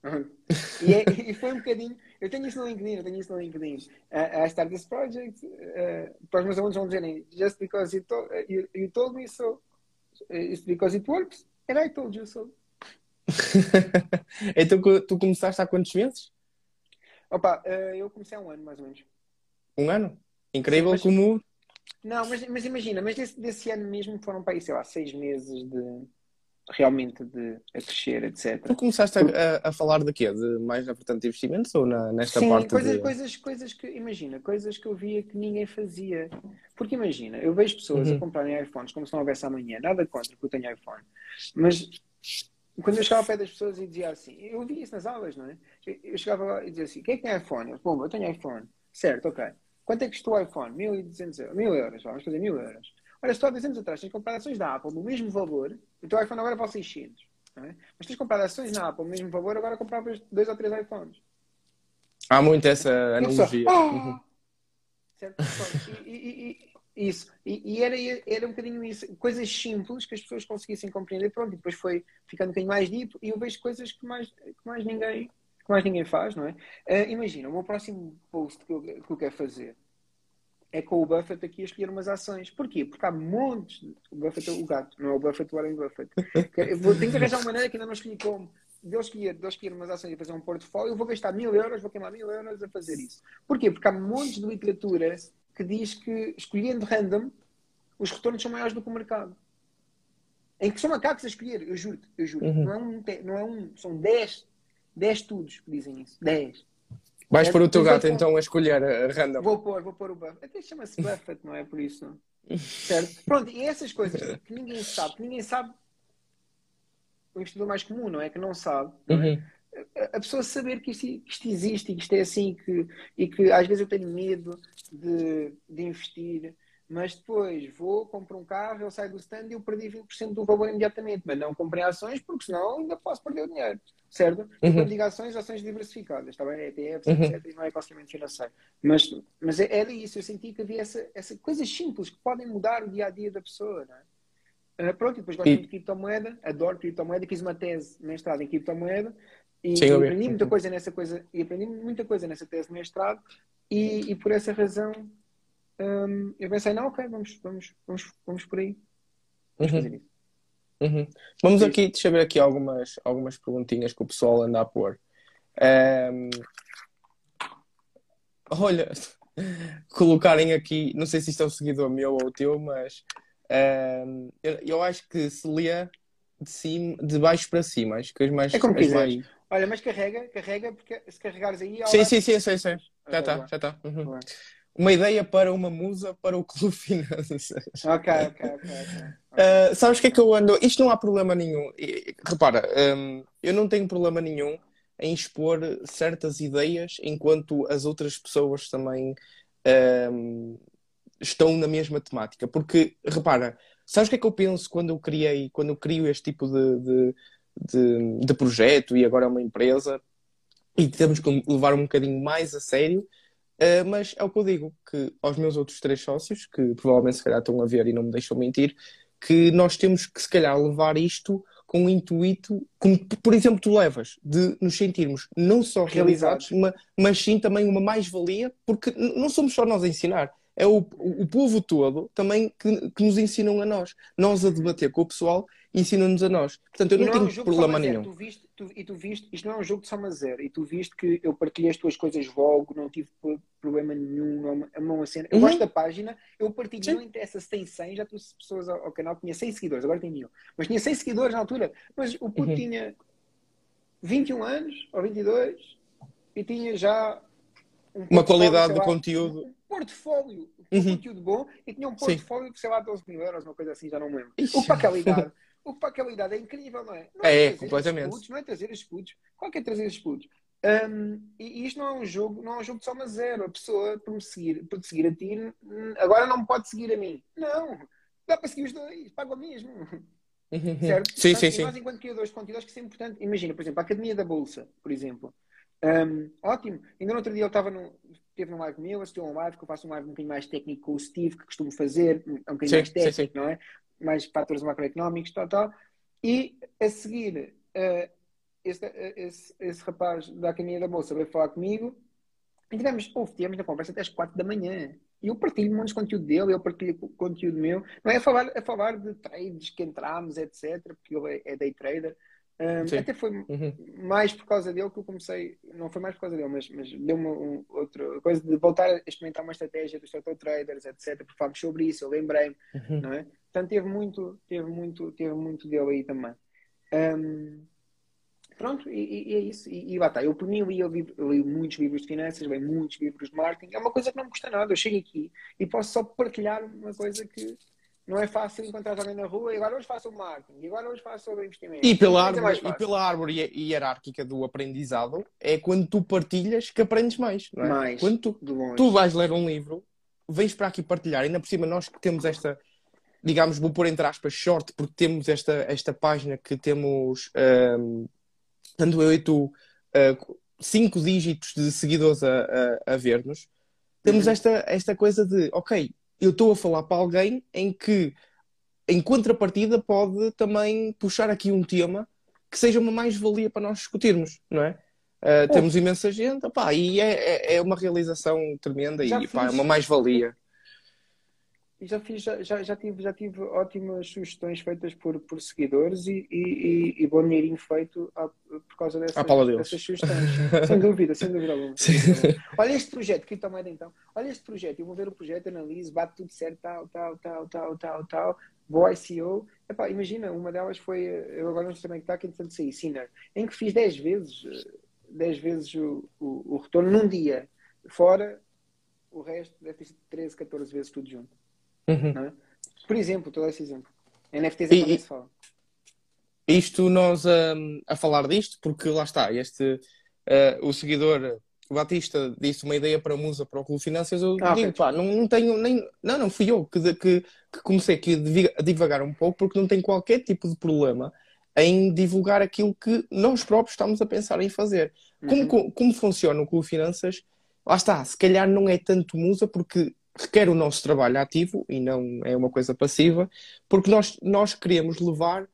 E, é- e foi um bocadinho. Eu tenho isso no LinkedIn, eu tenho isso no LinkedIn. Uh, I started this project. Uh, para os meus alunos vão dizerem, just because you, to, uh, you, you told me so, uh, it's because it works, and I told you so. então tu começaste há quantos meses? Opa, uh, eu comecei há um ano mais ou menos. Um ano? Incrível Sim, mas- como. Não, mas, mas imagina, mas desse, desse ano mesmo foram para aí, sei lá, seis meses de realmente de a crescer, etc. Tu começaste a, a- falar de quê? De mais na portanto de investimentos ou na, nesta Sim, parte coisas, de. coisas, coisas que, imagina, coisas que eu via que ninguém fazia. Porque imagina, eu vejo pessoas Uhum. a comprarem iPhones como se não houvesse amanhã, nada contra que eu tenha iPhone. Mas quando eu chegava ao pé das pessoas e dizia assim, eu via isso nas aulas, não é? Eu- chegava lá e dizia assim: quem é que tem iPhone? Eu, Bom, eu tenho iPhone. Certo, ok. Quanto é que custou o iPhone? 1200 euros. 1000 euros, vamos fazer 1000 euros. Olha, tu há dois anos atrás tens comprado ações da Apple no mesmo valor, o teu iPhone agora vale 600. Não é? Mas tens comprado ações na Apple mesmo valor, agora compravas dois ou três iPhones. Há muito essa analogia. "Ah!" Uhum. Certo? E, e- e- isso. E, era, era um bocadinho isso. Coisas simples que as pessoas conseguissem compreender. Pronto, e depois foi ficando um bocadinho mais deep e eu vejo coisas que mais, que mais, ninguém, que mais ninguém faz, não é? Ah, imagina, o meu próximo post que eu, que eu quero fazer é com o Buffett aqui a escolher umas ações. Porquê? Porque há montes. De... O Buffett é o gato, não é o Buffett o Warren Buffett. Eu vou, tenho que arranjar uma maneira que ainda não escolhi como. De eu escolher, de eu escolher umas ações e fazer um portfólio, eu vou gastar mil euros, vou queimar mil euros a fazer isso. Porquê? Porque há montes de literatura que diz que, escolhendo random, os retornos são maiores do que o mercado. Em que são macacos a escolher, eu juro-te, eu juro. Uhum. Não, é um, não é um, são 10, 10 estudos que dizem isso. 10. Vais É, pôr o teu gato pôr- então a escolher a random. Vou pôr, vou pôr o Buffett. Até chama-se Buffett, não é por isso, não? Certo? Pronto, e essas coisas que ninguém sabe, que ninguém sabe, o investidor mais comum, não é? Que não sabe, não é? Uhum. a pessoa saber que isto, isto existe e que isto é assim que, e que às vezes eu tenho medo de, de investir, mas depois vou, compro um carro, ele sai do stand e eu perdi 20% do valor imediatamente, mas não comprei ações porque senão ainda posso perder o dinheiro, certo? Uhum. Quando digo ações, ações diversificadas, está bem? ETFs, Uhum. etc. E não é aconselhamento financeiro. Mas, mas era isso, eu senti que havia essa, essa coisas simples que podem mudar o dia a dia da pessoa, não é? Ah, pronto, e depois gosto E- muito de criptomoeda, adoro criptomoeda, fiz uma tese mestrado em criptomoeda, E, Sim, e aprendi muita Uhum. coisa nessa coisa, e aprendi muita coisa nessa tese de mestrado, e, e por essa razão hum, eu pensei, não, ok, vamos, vamos, vamos, vamos por aí. Vamos Uhum. fazer isso. Uhum. Vamos aqui, deixa eu ver aqui algumas, algumas perguntinhas que o pessoal anda a pôr. Ahm, olha, colocarem aqui, não sei se isto é um seguidor meu ou teu, mas ahm, eu, eu acho que se lê de cima, de baixo para cima, acho que as mais, É como quiseres. mais... Olha, mas carrega, carrega, porque se carregares aí. Sim, lado- sim, sim, sim, sim. Já Ok, está, já está. Uhum. Uma ideia para uma musa para o Clube Finanças. Ok, ok, ok. ok. Uh, sabes o que é que eu ando? Isto não há problema nenhum. Repara, um, eu não tenho problema nenhum em expor certas ideias enquanto as outras pessoas também um, estão na mesma temática. Porque, repara, sabes o que é que eu penso quando eu criei, quando eu crio este tipo de, de, de, de projeto e agora é uma empresa e temos que levar um bocadinho mais a sério. Uh, mas é o que eu digo, que aos meus outros três sócios, que provavelmente se calhar estão a ver e não me deixam mentir, que nós temos que, se calhar, levar isto com o intuito, como, por exemplo, tu levas, de nos sentirmos não só realizados, Realizados. ma- mas sim também uma mais-valia, porque não somos só nós a ensinar, é o, o, o povo todo também que, que nos ensinam a nós. Nós a debater com o pessoal, ensinam-nos a nós. Portanto, eu não é um tenho jogo de problema nenhum. Tu viste, tu- e tu viste, isto não é um jogo de soma zero. E tu viste que eu partilhei as tuas coisas logo, não tive pro- problema nenhum, não, a mão a cena. Eu Uhum. gosto da página, eu partilho, Sim. não interessa se tem 100, já trouxe pessoas ao, ao canal, tinha 100 seguidores, agora tem mil. Mas tinha 100 seguidores na altura. Mas o puto Uhum. tinha 21 anos, ou 22, e tinha já um Uma qualidade de conteúdo. Um portfólio, um Uhum. conteúdo bom, e tinha um Sim. portfólio de, sei lá, 12 mil euros, uma coisa assim, já não me lembro. Ixi. O que para aquela idade, o que para aquela idade é incrível, não é? Não É, trazer completamente. esses putos, não é trazer esses putos. Qual que é trazer esses putos? Hum, e isto não é um jogo, não é um jogo de soma zero. A pessoa, por me seguir, por te seguir a ti, hum, agora não me pode seguir a mim. Não, dá para seguir os dois, paga o mesmo. Certo? Sim, Nós- sim, sim. nós, enquanto criadores de conteúdo, acho que isso é importante. Imagina, por exemplo, a Academia da Bolsa, por exemplo. Hum, ótimo. Ainda no outro dia eu estava no. Teve num live meu, assisti a um live que eu faço um live um bocadinho mais técnico com o Steve, que costumo fazer, um bocadinho Sim, mais sim, técnico, sim. não é? Mais fatores macroeconómicos, tal, tal. E a seguir, eh, esse, eh, esse, esse rapaz da Academia da Bolsa veio falar comigo e tivemos, ouve, tivemos na conversa até às quatro da manhã. E eu partilho um monte de conteúdo dele, ele partilha co- conteúdo meu. Não é a falar, a falar de trades que entramos, etc., porque ele é, é day trader. Um, até foi Uhum. mais por causa dele que eu comecei, não foi mais por causa dele, mas, mas deu-me um, outra coisa de voltar a experimentar uma estratégia dos startup traders, etc. Porque falámos sobre isso, eu lembrei-me, Uhum. não é? Portanto, teve muito, teve muito, teve muito dele aí também. Um, pronto, e, e- e é isso. E, e lá está. Eu, por mim, li, eu li, eu li muitos livros de finanças, li muitos livros de marketing. É uma coisa que não me custa nada. Eu chego aqui e posso só partilhar uma coisa que não é fácil encontrar alguém na rua e agora hoje faço o marketing, e agora hoje faço sobre investimento. E pela, Mas é árvore, mais e pela árvore hi- hierárquica do aprendizado, é quando tu partilhas que aprendes mais, não é? Mais, Quando tu, tu vais ler um livro, vens para aqui partilhar, ainda por cima nós que temos esta, digamos, vou pôr entre aspas, short, porque temos esta, esta página que temos, ahm, tanto eu e tu, ah, cinco dígitos de seguidores a, a, a ver-nos, temos Uhum. esta, esta coisa de, ok, eu estou a falar para alguém em que, em contrapartida, pode também puxar aqui um tema que seja uma mais-valia para nós discutirmos, não é? Uh, temos imensa gente, opá, e é, é, é uma realização tremenda Já e pá, é uma mais-valia. E já fiz, já, já, tive, já tive ótimas sugestões feitas por, por seguidores e, e, e, e bom dinheirinho feito por causa dessas, dessas sugestões. sem dúvida, sem dúvida alguma. Olha este projeto, criptomoeda então. Olha este projeto, eu vou ver o projeto, analiso, bate tudo certo, tal, tal, tal, tal, tal, tal. Vou ICO. Epá, imagina, uma delas foi, eu agora não sei também que está, que entretanto saí, Sinner, em que fiz 10 vezes, eh, 10 vezes o, o, o retorno num dia. Fora o resto, deve ter sido 13, 14 vezes tudo junto. Uhum. é? Por exemplo, estou a dar esse exemplo. NFTs é e- se fala. Isto nós um, a falar disto, porque lá está, este uh, o seguidor o Batista disse uma ideia para a Musa para o Clube Finanças, eu Ah, digo, ok, pá, não, não tenho nem. Não, não fui eu que, que, que comecei aqui a divagar um pouco, porque não tenho qualquer tipo de problema em divulgar aquilo que nós próprios estamos a pensar em fazer. Como, Uhum. co- como funciona o Clube Finanças? Lá está, se calhar não é tanto Musa, porque requer o nosso trabalho ativo e não é uma coisa passiva, porque nós, nós queremos levar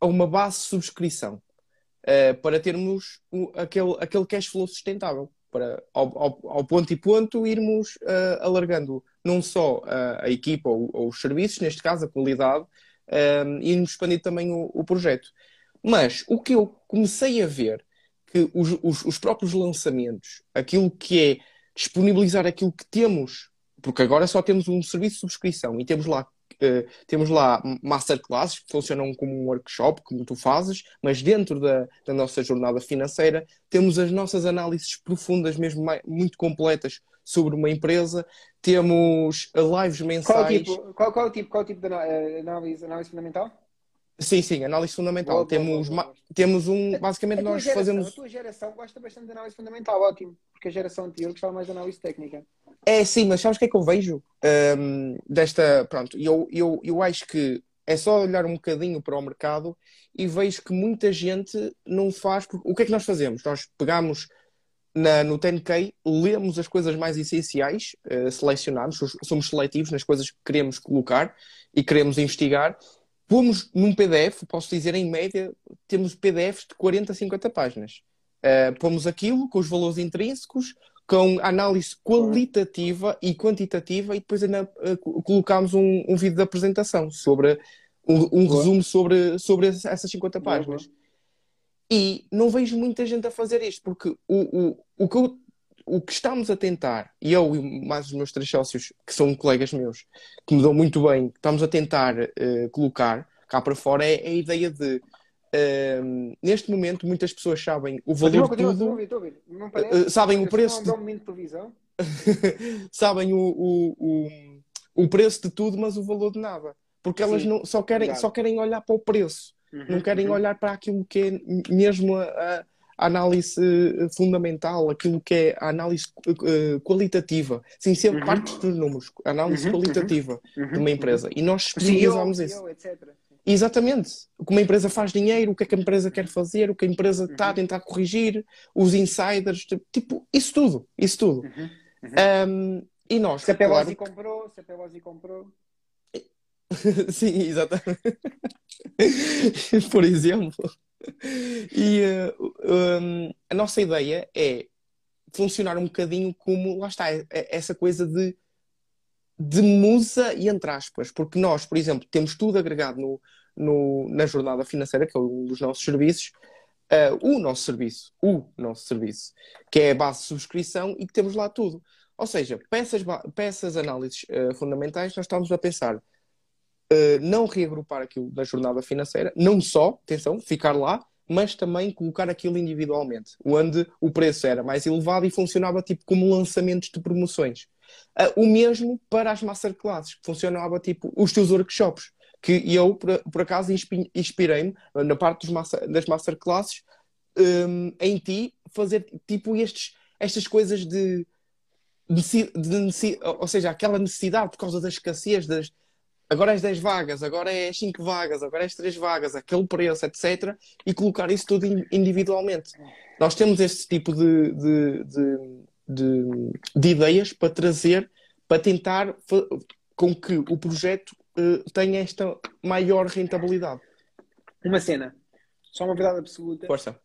a uma base de subscrição. uh, para termos o, aquele, aquele cash flow sustentável, para ao, ao, ao ponto e ponto irmos uh, alargando não só a, a equipa ou, ou, os serviços, neste caso a qualidade, um, e irmos expandir também o, o, projeto. Mas o que eu comecei a ver que os, os, os próprios lançamentos, aquilo que é disponibilizar aquilo que temos, porque agora só temos um serviço de subscrição e temos lá Uh, temos lá masterclasses que funcionam como um workshop, como tu fazes, mas dentro da, da nossa jornada financeira temos as nossas análises profundas, mesmo mais, muito completas, sobre uma empresa, temos lives mensais. Qual, tipo, qual, qual, o tipo, qual o tipo de eh, análise, análise fundamental? Sim, sim, análise fundamental. Boa, temos, boa, boa, temos um. Basicamente, nós geração, fazemos. A tua geração gosta bastante de análise fundamental, ótimo. Porque a geração anterior gostava mais de análise técnica. É, sim, mas sabes o que é que eu vejo um, desta. Pronto, eu, eu, eu acho que é só olhar um bocadinho para o mercado e vejo que muita gente não faz. O que é que nós fazemos? Nós pegamos na, no 10K, lemos as coisas mais essenciais, uh, selecionamos, somos seletivos nas coisas que queremos colocar e queremos investigar Pomos num PDF, posso dizer em média, temos PDFs de 40 a 50 páginas. Uh, pomos aquilo com os valores intrínsecos, com análise qualitativa e quantitativa e depois ainda uh, colocamos um, um, vídeo de apresentação sobre um, um resumo sobre, sobre essas 50 páginas. E não vejo muita gente a fazer isto, porque o, o, o, que, eu, o que estamos a tentar, e eu e mais os meus três sócios, que são colegas meus, que me dão muito bem, estamos a tentar uh, colocar cá para fora é, é a ideia de uh, neste momento muitas pessoas sabem o valor de tudo, uh, sabem o preço de... sabem o, o, o, o preço de tudo, mas o valor de nada. Porque elas não, só, querem, só querem olhar para o preço, uhum, não querem uhum. olhar para aquilo que é mesmo a, a análise eh, fundamental, aquilo que é a análise uh, qualitativa, sem ser uhum. parte dos números, a análise uhum. qualitativa uhum. de uma empresa. E nós especializamos isso. Exatamente. O que uma empresa faz dinheiro, o que é que a empresa quer fazer, o que a empresa está a tentar corrigir, os insiders, tipo, isso tudo. Isso tudo. Um, e nós. Se a Pelosi claro... comprou, se a Pelosi comprou. Sim, exatamente. Por exemplo. E uh, um, a nossa ideia é funcionar um bocadinho como, lá está, é, é essa coisa de, de musa e entre aspas, porque nós, por exemplo, temos tudo agregado no, no na jornada financeira, que é um dos nossos serviços, uh, o nosso serviço, o nosso serviço, que é a base de subscrição e que temos lá tudo. Ou seja, peças, peças análises uh, fundamentais, nós estamos a pensar uh, não reagrupar aquilo na jornada financeira, não só, atenção, ficar lá, mas também colocar aquilo individualmente, onde o preço era mais elevado e funcionava tipo como lançamentos de promoções. Uh, o mesmo para as masterclasses, que funcionava tipo os teus workshops, que eu, por, por acaso, inspirei-me na parte master, das masterclasses um, em ti fazer tipo estes, estas coisas de, de, de, ou seja, aquela necessidade por causa da escassez das, agora és 10 vagas, agora és 5 vagas, agora és 3 vagas, aquele preço, etc. E colocar isso tudo individualmente. Nós temos este tipo de, de, de, de, de ideias para trazer, para tentar com que o projeto uh, tenha esta maior rentabilidade. Uma cena, só uma verdade absoluta. Força.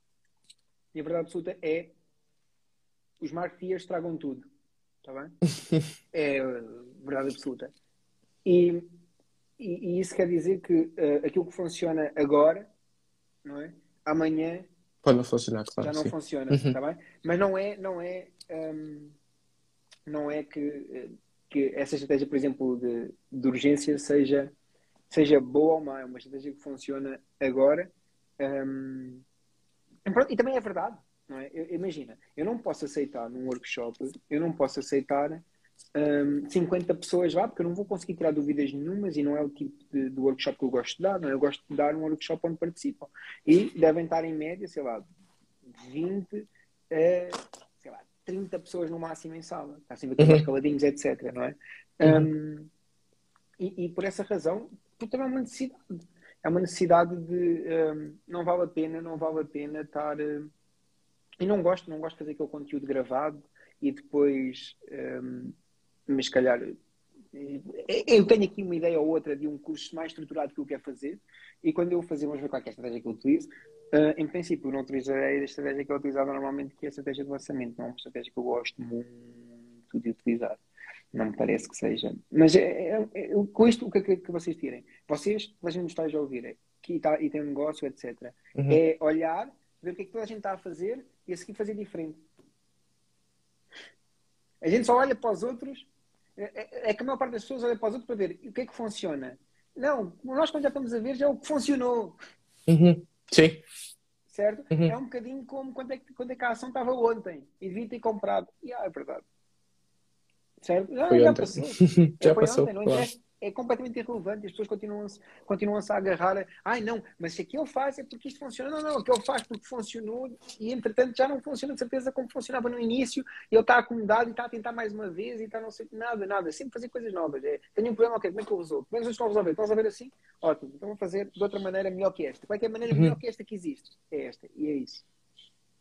E a verdade absoluta é os marketeers tragam tudo. Está bem? é verdade absoluta. E e, e, isso quer dizer que uh, aquilo que funciona agora, não é? Amanhã pode não funcionar, claro, já não sim. funciona, uhum. tá bem? Mas não é, não é, um, não é que, que essa estratégia, por exemplo, de, de urgência seja seja boa ou má, é uma estratégia que funciona agora. Um, e também é verdade, não é? Eu, imagina, eu não posso aceitar num workshop, eu não posso aceitar um, 50 pessoas lá, porque eu não vou conseguir tirar dúvidas nenhumas e não é o tipo de, de, workshop que eu gosto de dar, não é? Eu gosto de dar um workshop onde participam. E devem estar em média, sei lá, 20 a, 30 pessoas no máximo em sala. Está sempre aqui uhum. caladinhos, etc, não é? Uhum. Um, e, e, por essa razão, porque também é uma necessidade. É uma necessidade de um, não vale a pena, não vale a pena estar. Uh, e não gosto, não gosto de fazer aquele conteúdo gravado e depois um, mas se calhar Eu tenho aqui uma ideia ou outra de um curso mais estruturado que eu quero fazer e quando eu fazer, vamos ver qual é a estratégia que eu utilizo. Uh, em princípio, não utilizarei a estratégia que eu utilizava normalmente, que é a estratégia de lançamento. Não é uma estratégia que eu gosto muito de utilizar. Não me parece que seja. Mas é, é, é, com isto, o que é que vocês tirem? Vocês, a gente está a ouvir, que tá, e tem um negócio, etc. Uhum. É olhar, ver o que é que toda a gente está a fazer e a seguir fazer diferente. A gente só olha para os outros, é, é, é, que a maior parte das pessoas olha para os outros para ver o que é que funciona. Não, nós quando já estamos a ver já é o que funcionou. Uhum. Sim. Certo? Uhum. É um bocadinho como quando é, que, quando é que a ação estava ontem e devia ter comprado. E ah, é verdade. Certo? Já, já passou. já passou. Ontem, claro é completamente irrelevante. As pessoas continuam-se continuam a agarrar. Ai, não, mas se aquilo faz é porque isto funciona. Não, não, aquilo faz porque funcionou e, entretanto, já não funciona de certeza como funcionava no início. E ele está acomodado e está a tentar mais uma vez e está não sei nada, nada. Sempre fazer coisas novas. É, tenho um problema, ok, como é que eu resolvo? Como é que vocês estão a resolver? Estão a resolver assim? Ótimo. Então vou fazer de outra maneira melhor que esta. Qual é, que é a maneira uhum. melhor que esta que existe? É esta. E é isso.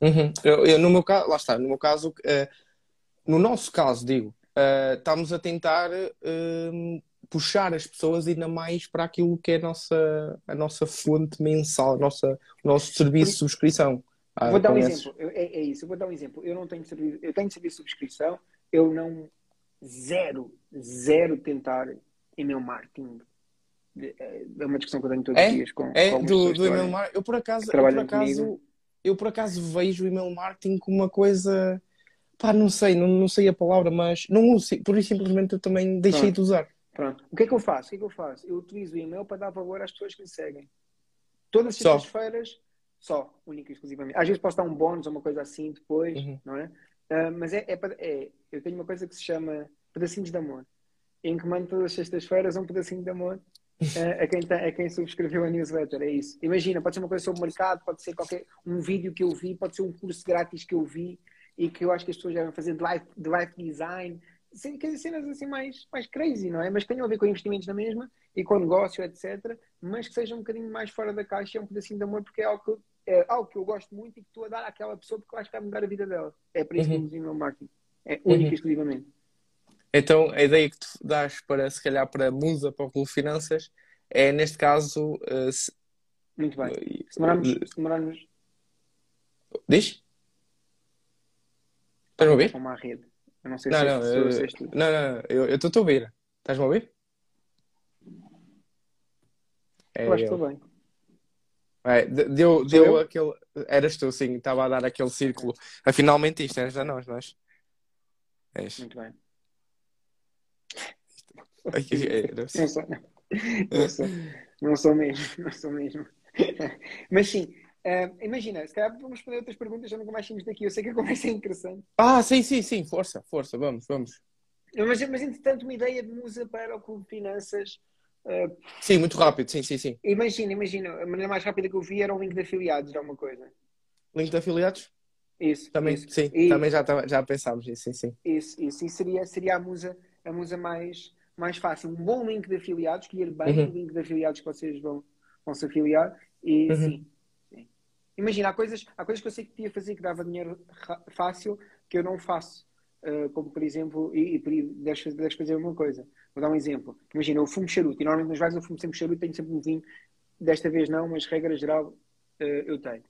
Uhum. Eu, eu, no meu caso, lá está, no meu caso, uh, no nosso caso, digo, uh, estamos a tentar. Uh, puxar as pessoas ainda mais para aquilo que é a nossa, a nossa fonte mensal, a nossa, o nosso serviço de subscrição. Ah, vou dar um exemplo, é, é, isso, eu vou dar um exemplo. Eu não tenho serviço, eu tenho serviço de subscrição, eu não zero, zero tentar e-mail marketing. É, é uma discussão que eu tenho todos é? os dias com, é, com do, do email marketing. Eu por acaso, eu por acaso, eu por acaso vejo o email marketing como uma coisa pá, não sei, não, não sei a palavra, mas não uso, por isso simplesmente eu também deixei de usar. Pronto. O que é que eu faço? O que é que eu faço? Eu utilizo o e-mail para dar valor às pessoas que me seguem. Todas as sextas-feiras, só, única e exclusivamente. Às vezes posso dar um bónus ou uma coisa assim depois, uhum. não é? Uh, mas é, é, é, eu tenho uma coisa que se chama pedacinhos de amor, em que mando todas as sextas-feiras um pedacinho de amor uh, a, quem tem, a quem subscreveu a newsletter. É isso. Imagina, pode ser uma coisa sobre o mercado, pode ser qualquer um vídeo que eu vi, pode ser um curso grátis que eu vi e que eu acho que as pessoas já vão fazer de life, de life design cenas assim mais, mais crazy, não é? Mas que tenham a ver com investimentos na mesma e com negócio, etc. Mas que sejam um bocadinho mais fora da caixa é um pedacinho de amor porque é algo que, é algo que eu gosto muito e que estou a dar àquela pessoa porque eu acho que vai mudar a vida dela. É para isso uhum. que eu uso marketing. É único uhum. e exclusivamente. Então, a ideia que tu dás para, se calhar, para Musa, para o Clube Finanças, é, neste caso... Uh, se... Muito bem. Se demorarmos... Se demorarmos... Diz? Estás a ouvir? Uma rede. Eu não sei não, se, não, eu, se tu. Não, não, eu estou a ouvir. Estás-me a ouvir? É, eu acho que estou bem. É, deu, deu aquele. Eras tu, sim, estava a dar aquele círculo. Ah, finalmente isto és a nós, não és? Muito bem. não sou, não. Não sou, não sou mesmo, não sou mesmo. Mas sim, Uh, imagina, se calhar vamos responder outras perguntas, já nunca mais saímos daqui. Eu sei que a conversa é interessante. Ah, sim, sim, sim, força, força, vamos, vamos. Mas, mas entretanto, uma ideia de musa para o Clube de Finanças. Uh, sim, muito rápido, sim, sim, sim. Imagina, imagina, a maneira mais rápida que eu vi era um link de afiliados, alguma coisa. Link de afiliados? Isso. Também, isso. sim, e, também já, já pensámos isso, sim, sim. Isso, isso. E seria, seria a musa, a musa mais, mais fácil. Um bom link de afiliados, escolher bem uhum. o link de afiliados que vocês vão, vão se afiliar. E uhum. sim, Imagina, há coisas, há coisas que eu sei que podia fazer que dava dinheiro fácil que eu não faço. Uh, como, por exemplo, e, e deves, deves fazer uma coisa. Vou dar um exemplo. Imagina, eu fumo charuto e normalmente nos bares eu fumo sempre charuto, tenho sempre um vinho. Desta vez não, mas regra geral uh, eu tenho.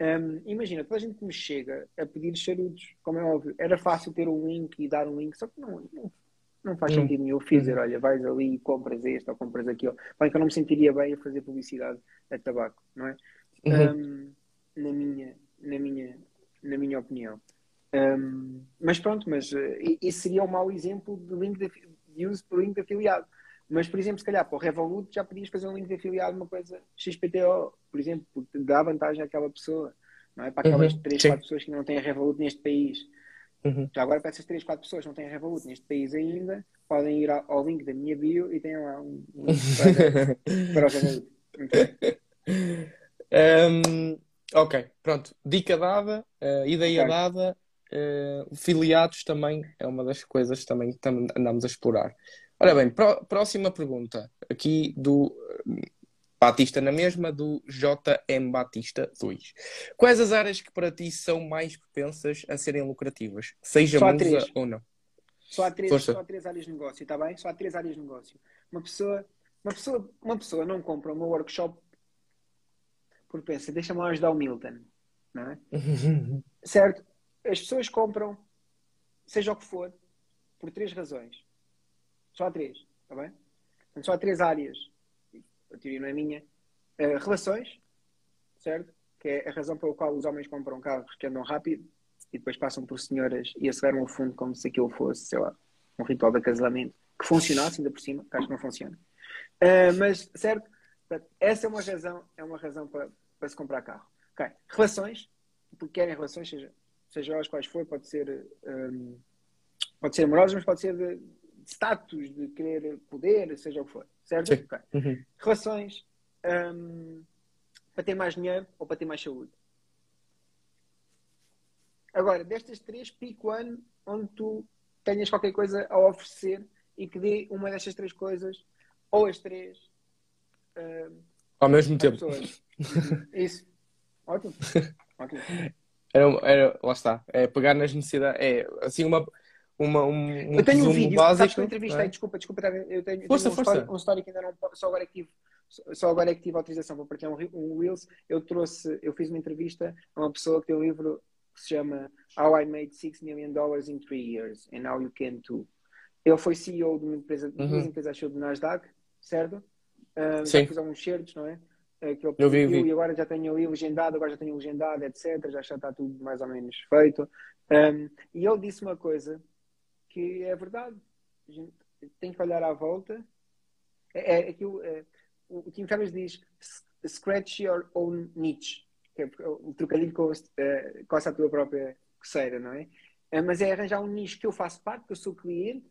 Um, imagina, toda a gente que me chega a pedir charutos, como é óbvio, era fácil ter um link e dar um link, só que não, não, não faz sentido nenhum dizer, olha, vais ali e compras este ou compras aquilo. Bem que eu não me sentiria bem a fazer publicidade a tabaco, não é? Uhum. Um, na minha, na minha, na minha opinião. Um, mas pronto, mas uh, esse seria um mau exemplo de link de, de uso por link de afiliado. Mas, por exemplo, se calhar para o Revolut já podias fazer um link de afiliado, uma coisa XPTO, por exemplo, porque dá vantagem àquela pessoa, não é? Para aquelas uhum, 3, 4 pessoas que não têm a Revolut neste país. Uhum. Já agora, para essas 3, 4 pessoas que não têm a Revolut neste país ainda, podem ir ao, link da minha bio e têm lá um, um para, para o Revolut. Um, Ok, pronto. Dica dada, uh, ideia okay. dada, uh, filiados também é uma das coisas também que andamos a explorar. Ora bem, pro próxima pergunta, aqui do uh, Batista na mesma, do JM Batista 2. Quais as áreas que para ti são mais propensas a serem lucrativas? Seja Só musa ou não? Só há três, Força. só há três áreas de negócio, está bem? Só há três áreas de negócio. Uma pessoa, uma pessoa, uma pessoa não compra o meu workshop porque pensa, deixa-me lá ajudar o Milton, não é? Certo? As pessoas compram, seja o que for, por três razões. Só há três, está bem? Portanto, só há três áreas. A teoria não é minha. Eh, relações, certo? Que é a razão pela qual os homens compram carros que andam rápido e depois passam por senhoras e aceleram o fundo como se aquilo fosse, sei lá, um ritual de acasalamento que funcionasse ainda por cima, que acho que não funciona. Eh, mas, certo? Portanto, essa é uma razão, é uma razão para, para se comprar carro. Ok. Relações, porque querem relações, seja, seja elas quais for, pode ser, hum, pode ser amorosas, mas pode ser de, de status, de querer poder, seja o que for. Certo? Sim. Ok. Uhum. Relações, hum, para ter mais dinheiro ou para ter mais saúde. Agora, destas três, pico ano onde tu tenhas qualquer coisa a oferecer e que dê uma destas três coisas, ou as três, hum, Ao mesmo tempo. Isso. Ótimo. Ótimo. Era, era, lá está. É pegar nas necessidades. É assim uma, uma, um, um eu tenho um vídeo, básico. sabes que eu entrevistei, é? desculpa, desculpa, eu tenho, Força, tenho um, força. Story, um story que ainda não só agora é que tive, só agora é que tive autorização para partilhar um, um Reels. Eu trouxe, eu fiz uma entrevista a uma pessoa que tem um livro que se chama How I Made Six Million Dollars in Three Years and How You Can Too. Ele foi CEO de uma empresa, de duas Uhum. empresas do Nasdaq, certo? Ah, Sim. já fiz alguns certos, não é? Ah, que Eu vi, eu produziu vi. E agora já tenho ali legendado, agora já tenho legendado, etc. Já está tudo mais ou menos feito. Um, e ele disse uma coisa que é verdade. A gente tem que olhar à volta. É, é aquilo, é, o Tim Ferriss diz "S- scratch your own niche. Que é o trocadilho com, eh, coça a tua própria coceira, não é? Eh, Mas é arranjar um nicho que eu faço parte, que eu sou cliente,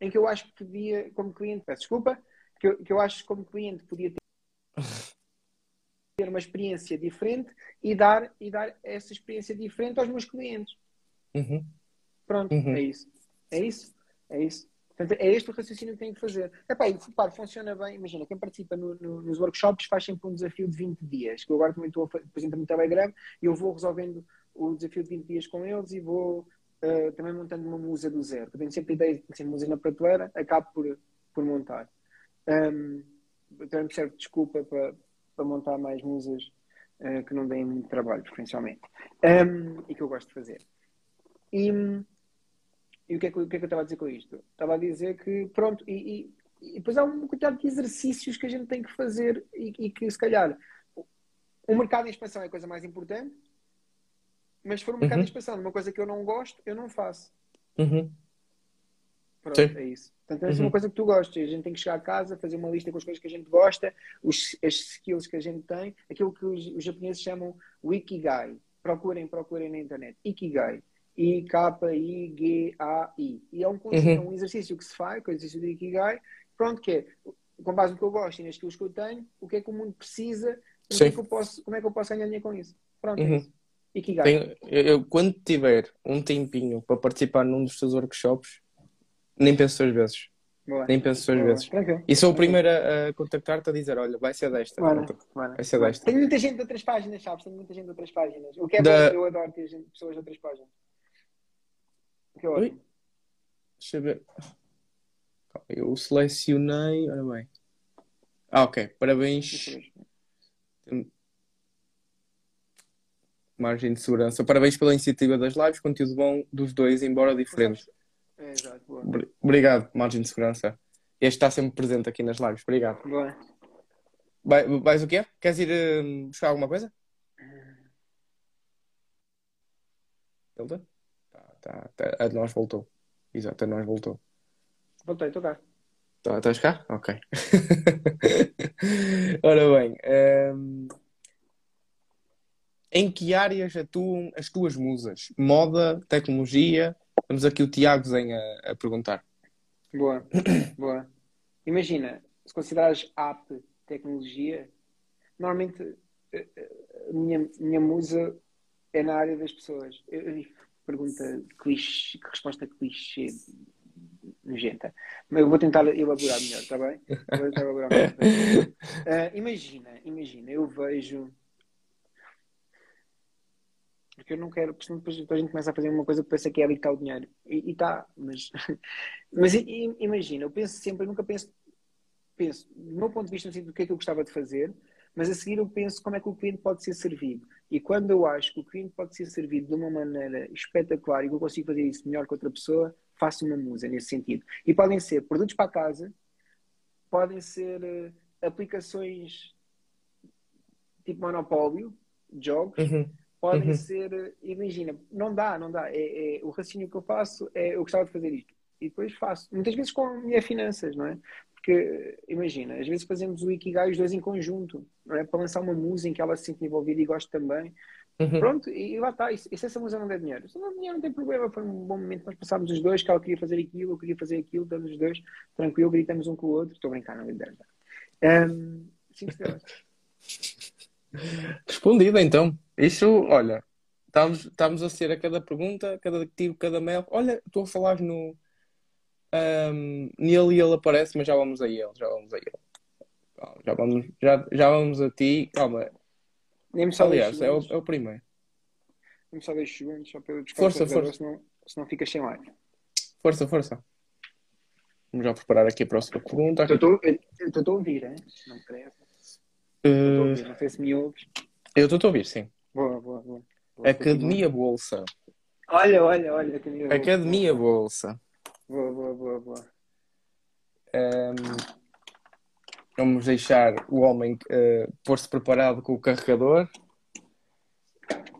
em que eu acho que podia, como cliente, peço desculpa, que eu, que eu acho que como cliente podia ter ter uma experiência diferente e dar, e dar essa experiência diferente aos meus clientes. Uhum. Pronto, Uhum. é isso. É isso. É isso. Portanto, é este o raciocínio que tenho que fazer. Epá, e, repare, funciona bem. Imagina, quem participa no- no- nos workshops faz sempre um desafio de 20 dias. Que eu agora também estou a fa- apresento no Telegram e eu vou resolvendo o desafio de 20 dias com eles e vou eh, também montando uma musa do zero. Eu tenho sempre ideias de ter musas na prateleira, acabo por, por montar. Um, também me serve de desculpa para, para montar mais musas eh, que não deem muito trabalho, preferencialmente. Um, e que eu gosto de fazer. E, e o, que é que, o que é que eu estava a dizer com isto? Estava a dizer que, pronto, e, e, e depois há um quantidade de exercícios que a gente tem que fazer e, e que, se calhar, o mercado em expansão é a coisa mais importante, mas se for um mercado Uhum. em expansão de uma coisa que eu não gosto, eu não faço. Uhum. Pronto, Sim. é isso. Portanto, é Uhum. uma coisa que tu gostas. A gente tem que chegar a casa, fazer uma lista com as coisas que a gente gosta, os, as skills que a gente tem, aquilo que os, os japoneses chamam o Ikigai. Procurem, procurem na internet. Ikigai. I-K-I-G-A-I. E é um, conceito, Uhum. é um exercício que se faz, que é o exercício do Ikigai. Pronto, que é, com base no que eu gosto e nas skills que eu tenho, o que é que o mundo precisa e o que é que eu posso, como é que eu posso ganhar dinheiro com isso. Pronto, Uhum. é isso. Ikigai. Tenho- eu, eu, quando tiver um tempinho para participar num dos teus workshops, nem penso duas vezes. Boa. Nem penso duas Boa. vezes. Tranquilo. E sou o primeiro a, a contactar-te a dizer: olha, vai ser desta. Bora. Vai ser desta. Tenho muita gente de outras páginas, sabes? Tenho muita gente de outras páginas. O que é Da- bom, eu adoro ter gente, pessoas de outras páginas. O que é ótimo. Deixa eu ver. Eu selecionei. Bem. Ah, ok. Parabéns. Margem de segurança. Parabéns pela iniciativa das lives. Conteúdo bom dos dois, embora diferente. É, exato, boa. Obri- Obrigado, Margem de segurança. Este está sempre presente aqui nas lives. Obrigado. boa. Vai, vais o quê? Queres ir hum, buscar alguma coisa? Ele tá, tá, tá. A de nós voltou. Exato, a de nós voltou. Voltei, estou cá. Tá- Estás cá? Ok. Ora bem, hum, em que áreas atuam as tuas musas? Moda, tecnologia? Temos aqui o Tiago Zen a, a perguntar. Boa, boa. Imagina, se considerares app tecnologia, normalmente eh, eh, a minha, minha musa é na área das pessoas. Eu- pergunta clichê, que resposta clichê nojenta. Mas eu vou tentar elaborar melhor, está bem? Vou tentar elaborar melhor. Ah, imagina, imagina, eu vejo. Porque eu não quero, porque depois a gente começa a fazer uma coisa que pensa que é ali que está o dinheiro. E está, mas, mas imagina, eu penso sempre, eu nunca penso, penso, do meu ponto de vista, do que é que eu gostava de fazer, mas a seguir eu penso como é que o cliente pode ser servido. E quando eu acho que o cliente pode ser servido de uma maneira espetacular e que eu consigo fazer isso melhor que outra pessoa, faço uma musa nesse sentido. E podem ser produtos para casa, podem ser uh, aplicações tipo monopólio, jogos, Uhum. Podem Uhum. ser, uh, imagina, não dá, não dá. É, é- o raciocínio que eu faço é eu gostava de fazer isto. E depois faço. Muitas vezes com minhas finanças, não é? Porque, imagina, às vezes fazemos o Ikigai os dois em conjunto, não é? Para lançar uma música em que ela se sente envolvida e gosta também. Uhum. Pronto, e lá está. E se e se essa música não der dinheiro? Se não der dinheiro, não tem problema. Foi um bom momento. Nós passámos os dois, que ela queria fazer aquilo, eu queria fazer aquilo, estamos os dois tranquilo, gritamos um com o outro. Estou a brincar, não gritamos. Um, cinco estrelas. Respondido então. Isso, olha, estamos, estamos a ser a cada pergunta, cada tiro, cada mel. Olha, estou a falar no. ahm, nele e ele aparece, mas já vamos a ele, já vamos a ele. Calma, Já vamos, já, já vamos a ti. Calma, aliás, é o, é o primeiro. Nem-me só dois segundos, só para eu Força, força. senão, senão fica sem live. Força, força. Vamos já preparar aqui a próxima pergunta. Eu estou a ouvir, hein? não me parece. Eh, ouvir, não sei se me ouves. eu estou a ouvir, sim. Boa, boa, boa. Academia Bolsa. Olha, olha, olha. Academia. Academia Bolsa. Boa, boa, boa, boa. Ahm, vamos deixar o homem eh, pôr-se preparado com o carregador.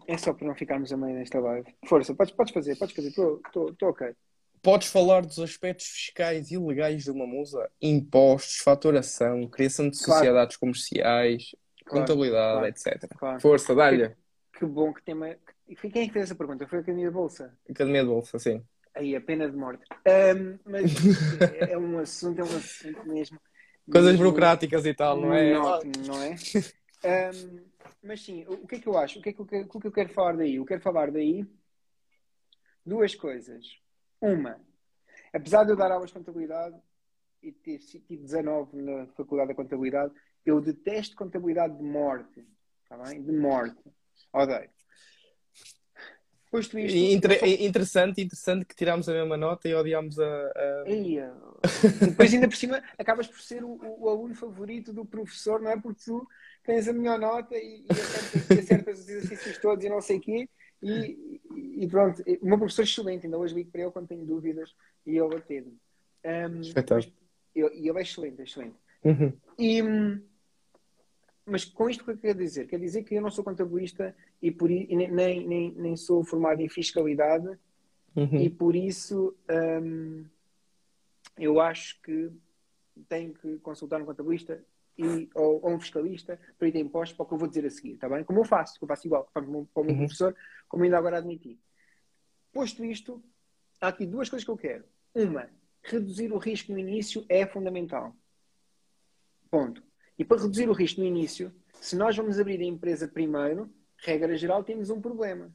É só para não ficarmos a meio nesta live. Força, podes, podes fazer, podes fazer. Estou ok. Podes falar dos aspectos fiscais e legais de uma musa? Impostos, faturação, criação de Claro. sociedades comerciais, Claro, contabilidade, claro. etc. Força, dá-lhe. Que bom que tem uma... Quem é que fez essa pergunta? Foi a Academia de Bolsa? Academia de Bolsa, sim. Aí, a pena de morte. Ahm, mas é um assunto, é um assunto mesmo. Coisas mesmo burocráticas e tal, não é? monótono, não é? Ahm, mas sim, o o que é que eu acho? O que é que eu, quero- o que eu quero falar daí? Eu quero falar daí duas coisas. Uma, apesar de eu dar aulas de contabilidade e ter si- tido 19 na Faculdade da Contabilidade, eu detesto contabilidade de morte. Está bem? De morte. Odeio. Posto isto. E inter- sou- interessante, interessante que tirámos a mesma nota e odiámos a. a- eh, depois ainda por cima acabas por ser o, o- aluno favorito do professor, não é? Porque tu tens a melhor nota e, e e acertas os exercícios todos e não sei o quê. E, e pronto, o meu professor é excelente, ainda hoje ligo para ele quando tenho dúvidas e ele atende. Um, Espetáculo. e ele, é excelente, é excelente. Uhum. E, mas com isto o que eu quero dizer? Quer dizer que eu não sou contabilista e, por, e nem, nem, nem, sou formado em fiscalidade Uhum. e por isso hum, eu acho que tenho que consultar um contabilista e, ou, ou um fiscalista para ir ter impostos para o que eu vou dizer a seguir, está bem? Como eu faço, que eu faço igual para o meu, para o meu Uhum. professor, como ainda agora admiti. Posto isto, há aqui duas coisas que eu quero. Uma, reduzir o risco no início é fundamental. Ponto. E para reduzir o risco no início, se nós vamos abrir a empresa primeiro, regra geral, temos um problema.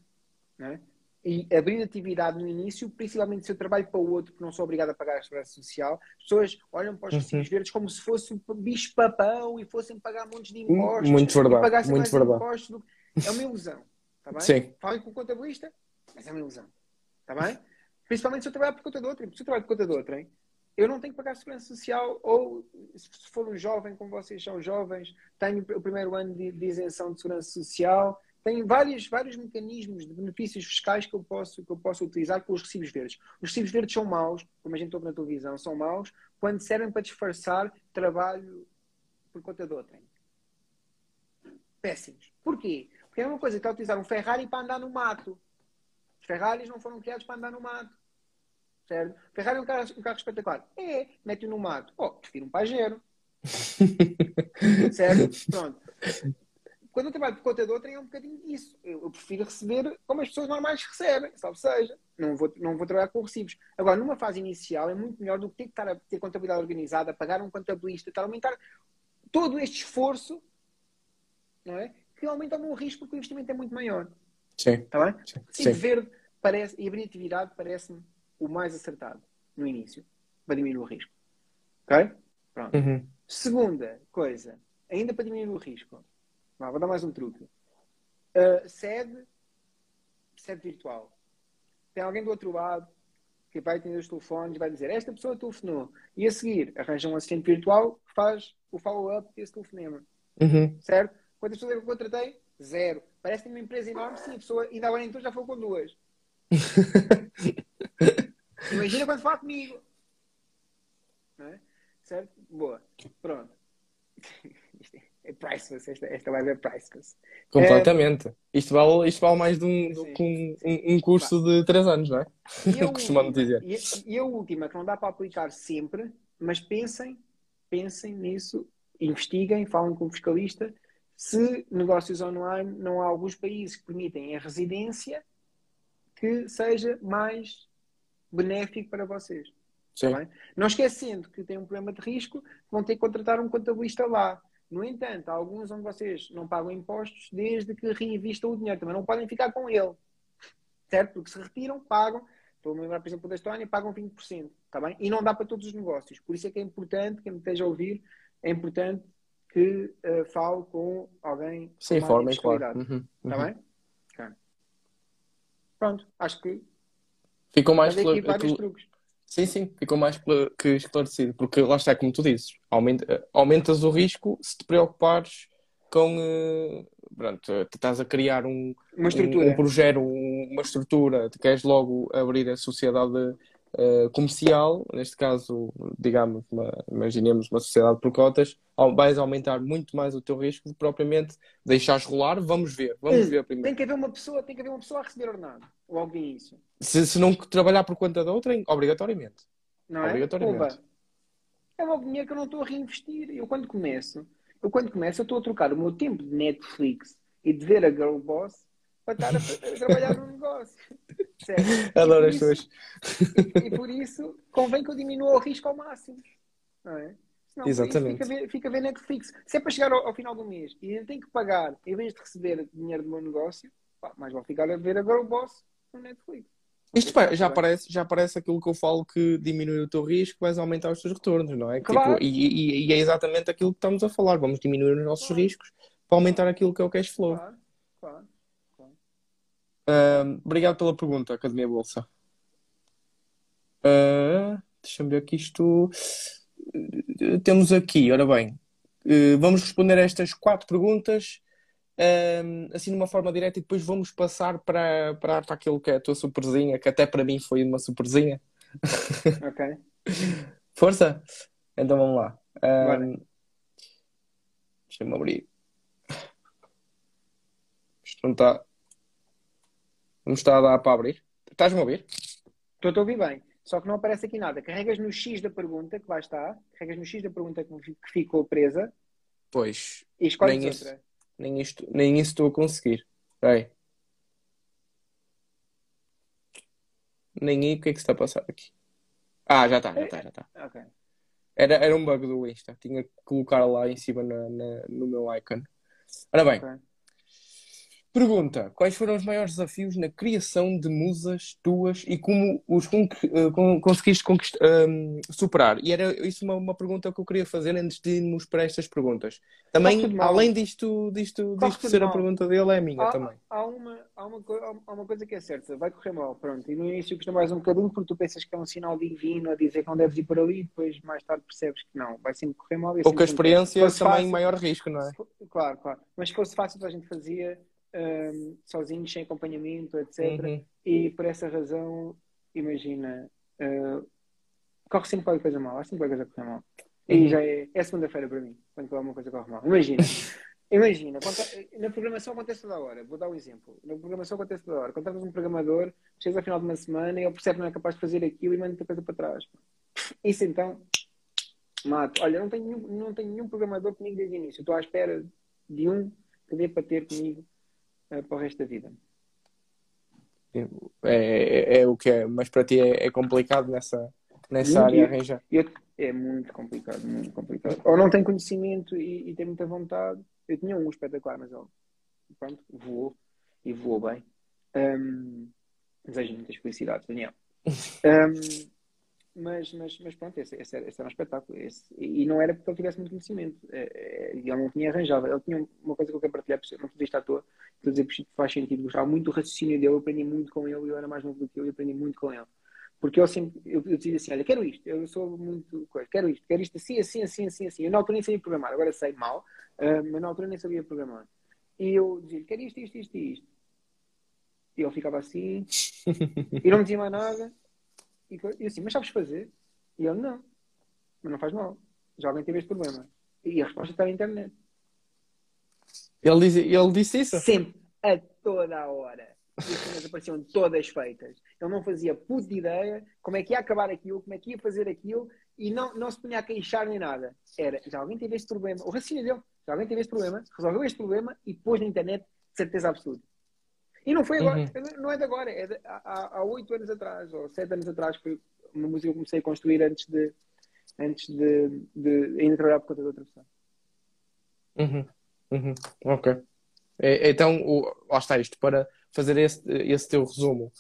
Não é? E abrir atividade no início, principalmente se eu trabalho para o outro que não sou obrigado a pagar a segurança social, as pessoas olham para os Uhum. recibos verdes como se fosse um bicho-papão e fossem pagar montes de impostos. Muito verdade, e pagassem muito mais verdade. impostos do- É uma ilusão. Está bem? Sim. Falem com o contabilista, mas é uma ilusão. Está bem? Principalmente se eu trabalhar por conta de outra. Se eu trabalho por conta de hein? eu não tenho que pagar segurança social ou, se for um jovem, como vocês são jovens, tenho o primeiro ano de, de isenção de segurança social. Tenho vários, vários mecanismos de benefícios fiscais que eu, posso, que eu posso utilizar com os recibos verdes. Os recibos verdes são maus, como a gente ouve na televisão, são maus quando servem para disfarçar trabalho por conta de outrem. Péssimos. Porquê? Porque é uma coisa que está a utilizar um Ferrari para andar no mato. Os Ferraris não foram criados para andar no mato. Certo? Ferrari é um carro, um carro espetacular. É, mete-o no mato. Oh, prefiro um Pajero. certo? Pronto. Quando eu trabalho por conta de outra, é um bocadinho disso. Eu, eu prefiro receber como as pessoas normais recebem, salve seja. Não vou, não vou trabalhar com recibos. Agora, numa fase inicial, é muito melhor do que ter que estar a ter contabilidade organizada, pagar um contabilista, estar a aumentar todo este esforço, não é? Que aumenta o meu risco porque o investimento é muito maior. Sim. Está bem? Sim. Sim, verde parece, e abrir atividade parece-me o mais acertado no início, para diminuir o risco. Ok? Pronto. Uhum. Segunda coisa, ainda para diminuir o risco, Vá, vou dar mais um truque. Uh, cede assistente virtual. Tem alguém do outro lado que vai atender os telefones e vai dizer esta pessoa telefonou. E a seguir arranja um assistente virtual que faz o follow-up desse telefonema. Uhum. Certo? Quantas pessoas é que eu contratei? Zero. Parece que uma empresa enorme, sim, a pessoa ainda agora então já foi com duas. Imagina quando fala comigo. Não é? Certo? Boa. Pronto. É priceless. Esta, esta live é priceless. Completamente. Isto, vale, isto vale mais de um, do que um, um, um curso de 3 anos, não é? E última, dizer. e, e a última, que não dá para aplicar sempre, mas pensem, pensem nisso, investiguem, falem com o fiscalista, se negócios online não há alguns países que permitem a residência que seja mais benéfico para vocês. Sim. Está bem? Não esquecendo que têm um problema de risco, vão ter que contratar um contabilista lá. No entanto, há alguns onde vocês não pagam impostos desde que reinvistam o dinheiro. Também não podem ficar com ele. Certo? Porque se retiram, pagam. Estou a me lembrar, por exemplo, da Estónia, pagam 20%. Está bem? E não dá para todos os negócios. Por isso é que é importante, quem me esteja a ouvir, é importante que uh, fale com alguém com forma, claro. Uhum, Está uhum. bem? Ok. Pronto. Acho que Ficou mais aqui vários truques. Sim, sim, ficou mais que esclarecido, porque lá está, como tu dizes, aumenta- aumentas o risco se te preocupares com, eh, pronto, eh, estás a criar um, Uma um, estrutura. um projeto, um- uma estrutura, tu queres logo abrir a sociedade eh, comercial, neste caso, digamos, uma- imaginemos uma sociedade por cotas, vais aumentar muito mais o teu risco de propriamente deixares rolar, vamos ver, vamos ver primeiro. Tem que haver uma pessoa, tem que haver uma pessoa a receber ordenado. Logo de início. Se, se não trabalhar por conta da outra, obrigatoriamente. Não é? Obrigatoriamente. É logo dinheiro que eu não estou a reinvestir. Eu quando começo, eu quando começo, eu estou a trocar o meu tempo de Netflix e de ver a Girl Boss para estar a, a trabalhar no negócio. Adoro as tuas. E, e por isso convém que eu diminua o risco ao máximo. Não é? Senão, Exatamente. Fica a, ver, fica a ver Netflix. Se é para chegar ao, ao final do mês e eu tenho que pagar, em vez de receber dinheiro do meu negócio, pá, mais vou ficar a ver a Girl Boss no Netflix. Isto pá, já parece, já parece aquilo que eu falo que diminui o teu risco, vais aumentar os teus retornos, não é? Claro. Tipo, e, e- e é exatamente aquilo que estamos a falar. Vamos diminuir os nossos Claro. riscos para aumentar aquilo que é o cash flow. Claro, claro. Obrigado pela pergunta, Academia Bolsa. Ah, Deixa-me ver aqui isto. Temos aqui, ora bem, eh, vamos responder a estas quatro perguntas, assim de uma forma direta, e depois vamos passar para, para, para aquilo que é a tua superzinha, que até para mim foi uma superzinha. Ok. Força? Então vamos lá. Ahm, Deixa-me abrir. Isto não está. Não está a dar para abrir. Estás-me a ouvir? Estou a ouvir bem. Só que não aparece aqui nada. Carregas no X da pergunta, que lá está. Carregas no X da pergunta que fi- que ficou presa Pois, e escolhes Nem isso. outra. nem isto, nem isso estou a conseguir. Espera aí. Nem aí, o que é que está a passar aqui? Ah, já está, já está, já está. Ok. Era, era um bug do Insta. Tinha que colocar lá em cima na- na- no meu icon. Ora bem, ok. Pergunta: quais foram os maiores desafios na criação de musas tuas e como os con- eh, con- conseguiste conquist- ehm, superar? E era isso uma, uma pergunta que eu queria fazer antes de irmos para estas perguntas. Também, além disto, disto, Corre disto ser a mal. pergunta dele, é a minha Há, também. há uma, há, uma, há uma coisa que é certa, vai correr mal, pronto. E no início custa mais um bocadinho porque tu pensas que é um sinal divino a dizer que não deves ir por ali, depois mais tarde percebes que não, vai sempre correr mal. e Pouca assim, experiência, também fácil- maior risco, não é? Claro, claro. Mas se fosse fácil, a gente fazia hum, sozinhos, sem acompanhamento, etc. Uhum. E por essa razão, imagina, uh, corre sempre qualquer coisa mal, há sempre qualquer coisa a correr mal. E Uhum. já é, é segunda-feira para mim, quando alguma coisa corre mal. Imagina, imagina, aconte- na programação acontece toda hora. Vou dar um exemplo. Na programação acontece toda hora. Contratas um programador, chegas ao final de uma semana e ele percebe que não é capaz de fazer aquilo e manda outra coisa para trás. Isso então, mato. Olha, não tenho não tenho nenhum programador comigo desde o início. Estou à espera de um que dê para ter comigo eh, para o resto da vida. É, é, é o que é, mas para ti é, é complicado nessa, nessa Muito. área arranjar. É muito complicado, muito complicado. Ou não tem conhecimento e, e tem muita vontade. Eu tinha um espetacular, mas ele pronto, voou e voou bem. Hum, desejo muitas felicidades, Daniel. Hum, mas, mas, mas pronto, esse, esse, era, esse era um espetáculo. Esse, e não era porque ele tivesse muito conhecimento. É, é, ele não tinha arranjado. Ele tinha uma coisa que eu quero partilhar, não estou isto à toa, estou a dizer que faz sentido. Gostava muito do raciocínio dele, eu aprendi muito com ele, eu era mais novo do que ele, eu aprendi muito com ele. Porque eu sempre, eu, eu dizia assim, olha, quero isto, eu sou muito coisa, quero isto, quero isto assim, assim, assim, assim, assim. Eu na altura nem sabia programar, agora sei mal, uh, mas na altura nem sabia programar. E eu dizia, quero isto, isto, isto e isto. E ele ficava assim, e não me dizia mais nada. E eu assim, mas sabes fazer? E ele, não. Mas não faz mal. Já alguém teve este problema. E a resposta está na internet. Ele disse, ele disse isso? Sempre, a toda a hora. E as cenas apareciam todas feitas. Ele não fazia puta ideia como é que ia acabar aquilo, como é que ia fazer aquilo, e não, não se punha a queixar nem nada. Era, já alguém teve este problema. O raciocínio dele, já alguém teve este problema, resolveu este problema e pôs na internet de certeza absoluta. E não foi agora, uhum. não é de agora, é de, há oito anos atrás, ou sete anos atrás, foi uma música que eu comecei a construir antes de, antes de, de ainda trabalhar por conta de outra pessoa. Uhum. Uhum. Ok. É, então, o, lá está isto, para fazer esse, esse teu resumo.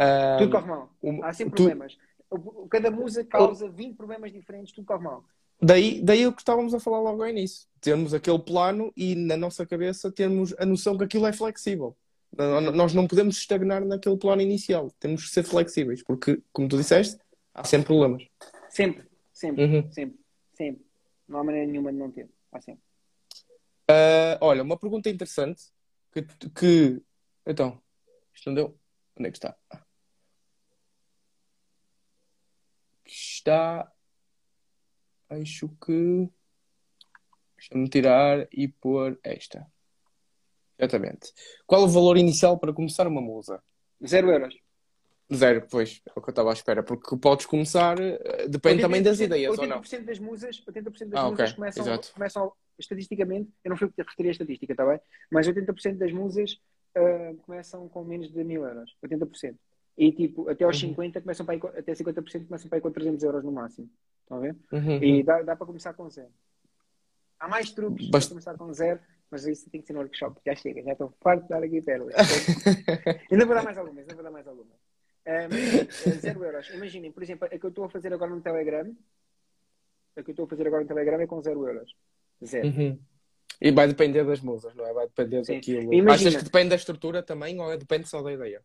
Um, tudo corre mal. Há sempre tu... problemas. Cada música causa 20 problemas diferentes, tudo corre mal. Daí, daí o que estávamos a falar logo ao início. Termos aquele plano e na nossa cabeça termos a noção que aquilo é flexível. Nós não podemos estagnar naquele plano inicial. Temos que ser flexíveis, porque, como tu disseste, há sempre problemas. Sempre, sempre, uhum. sempre, sempre. Não há maneira nenhuma de não ter. Há sempre. Uh, olha, uma pergunta interessante que, que. Então, isto não deu. Onde é que está? Está. Acho que. Deixa-me tirar e pôr esta. Exatamente. Qual o valor inicial para começar uma musa? Zero euros. Zero, pois, é o que eu estava à espera, porque podes começar, eh, depende também das ideias, ou não? 80% das musas, 80% das ah, musas okay. começam, começam, estatisticamente, eu não fui referir a estatística, está bem? Mas 80% das musas uh, começam com menos de mil euros, 80%. E tipo, até aos uhum. 50 começam para aí, até 50% começam para aí com 300 euros no máximo. Estão a ver? Uhum. E dá, dá para começar com zero. Há mais truques Bast... para começar com zero, mas isso tem que ser no workshop, já chega, já estou farto de dar aqui pérolas. ainda vou dar mais algumas, ainda vou dar mais algumas. Um, zero euros. Imaginem, por exemplo, a que eu estou a fazer agora no Telegram, a que eu estou a fazer agora no Telegram é com zero euros. Zero. Uhum. E vai depender das musas, não é? Vai depender Sim. daquilo. Imagina, Achas que depende da estrutura também ou é, depende só da ideia?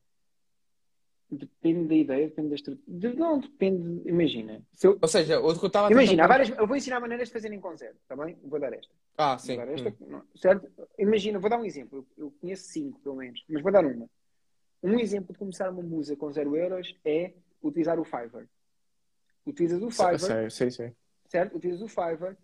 Depende da ideia, depende da estrutura. Não, depende, imagina. Eu... Ou seja, o que eu estava Imagina, várias... eu vou ensinar maneiras de fazerem com zero, tá bem? Vou dar esta. Ah, sim. Dar esta, hum. certo? Imagina, vou dar um exemplo. Eu conheço cinco, pelo menos, mas vou dar uma. Um exemplo de começar uma musa com zero euros é utilizar o Fiverr. Utilizas o Fiverr. Sim, sim, sim. Certo? Utilizas o Fiverr,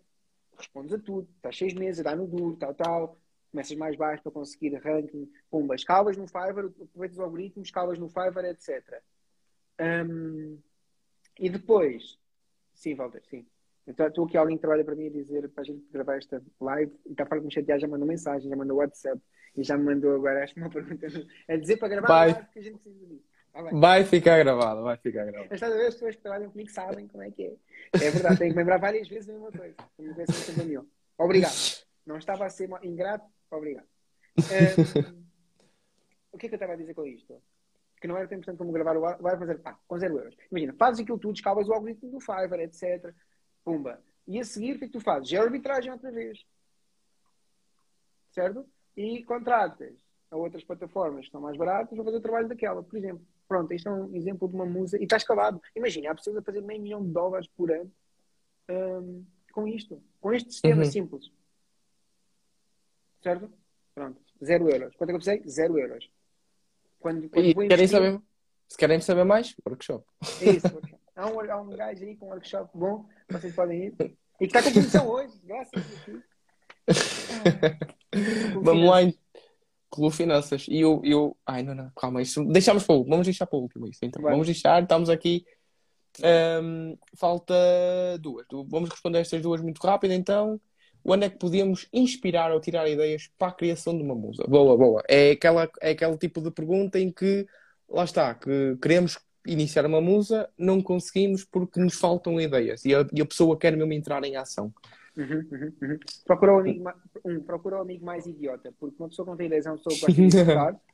respondes a tudo, estás seis meses, dá no duro, tal, tal, começas mais baixo para conseguir ranking, pumba, escalas no Fiverr, aproveitas os algoritmos, escalas no Fiverr, etc. Um, e depois, sim, Walter, sim. Estou aqui alguém que trabalha para mim a dizer para a gente gravar esta live e está para me chatear, já mandou mensagem, já mandou WhatsApp e já me mandou agora acho uma pergunta a dizer para gravar vai. a live que a gente precisa disso. Ah, vai ficar gravado, vai ficar gravado. Mas a ver, as pessoas que trabalham comigo sabem como é que é. É verdade, tenho que lembrar várias vezes a mesma coisa. Obrigado. Não estava a ser ingrato, obrigado. Um, o que é que eu estava a dizer com isto? Que não era tão importante como gravar o vai fazer pá, com zero euros. Imagina, fazes aquilo tudo, escavas o algoritmo do Fiverr, etc. Pumba. E a seguir, o que é que tu fazes? É arbitragem outra vez. Certo? E contratas a outras plataformas que são mais baratas vão fazer o trabalho daquela, por exemplo. Pronto, isto é um exemplo de uma musa e está escalado. Imagina, há pessoas a fazer meio milhão de dólares por ano um, com isto, com este sistema uhum. simples. Certo? Pronto, zero euros. Quanto é que eu precisei? Zero euros. Quando, quando e querem saber, se querem saber mais, workshop. É isso, workshop. Há um, há um gajo aí com um workshop bom, vocês podem ir. E que está com promoção hoje, graças a Deus. Vamos lá, Clube Finanças. E eu, eu. Ai, não, não, calma, isso. Deixamos para o último. Vamos deixar para o último isso. Então, Vai. vamos deixar, estamos aqui. Um, falta duas. Vamos responder estas duas muito rápido, então. Onde é que podíamos inspirar ou tirar ideias para a criação de uma musa? Boa, boa. É, aquela, é aquele tipo de pergunta em que, lá está, que queremos iniciar uma musa, não conseguimos porque nos faltam ideias e a, e a pessoa quer mesmo entrar em ação. Uhum, uhum, uhum. Procura, o amigo, um, procura o amigo mais idiota, porque uma pessoa que não tem ideias é uma pessoa que gosta de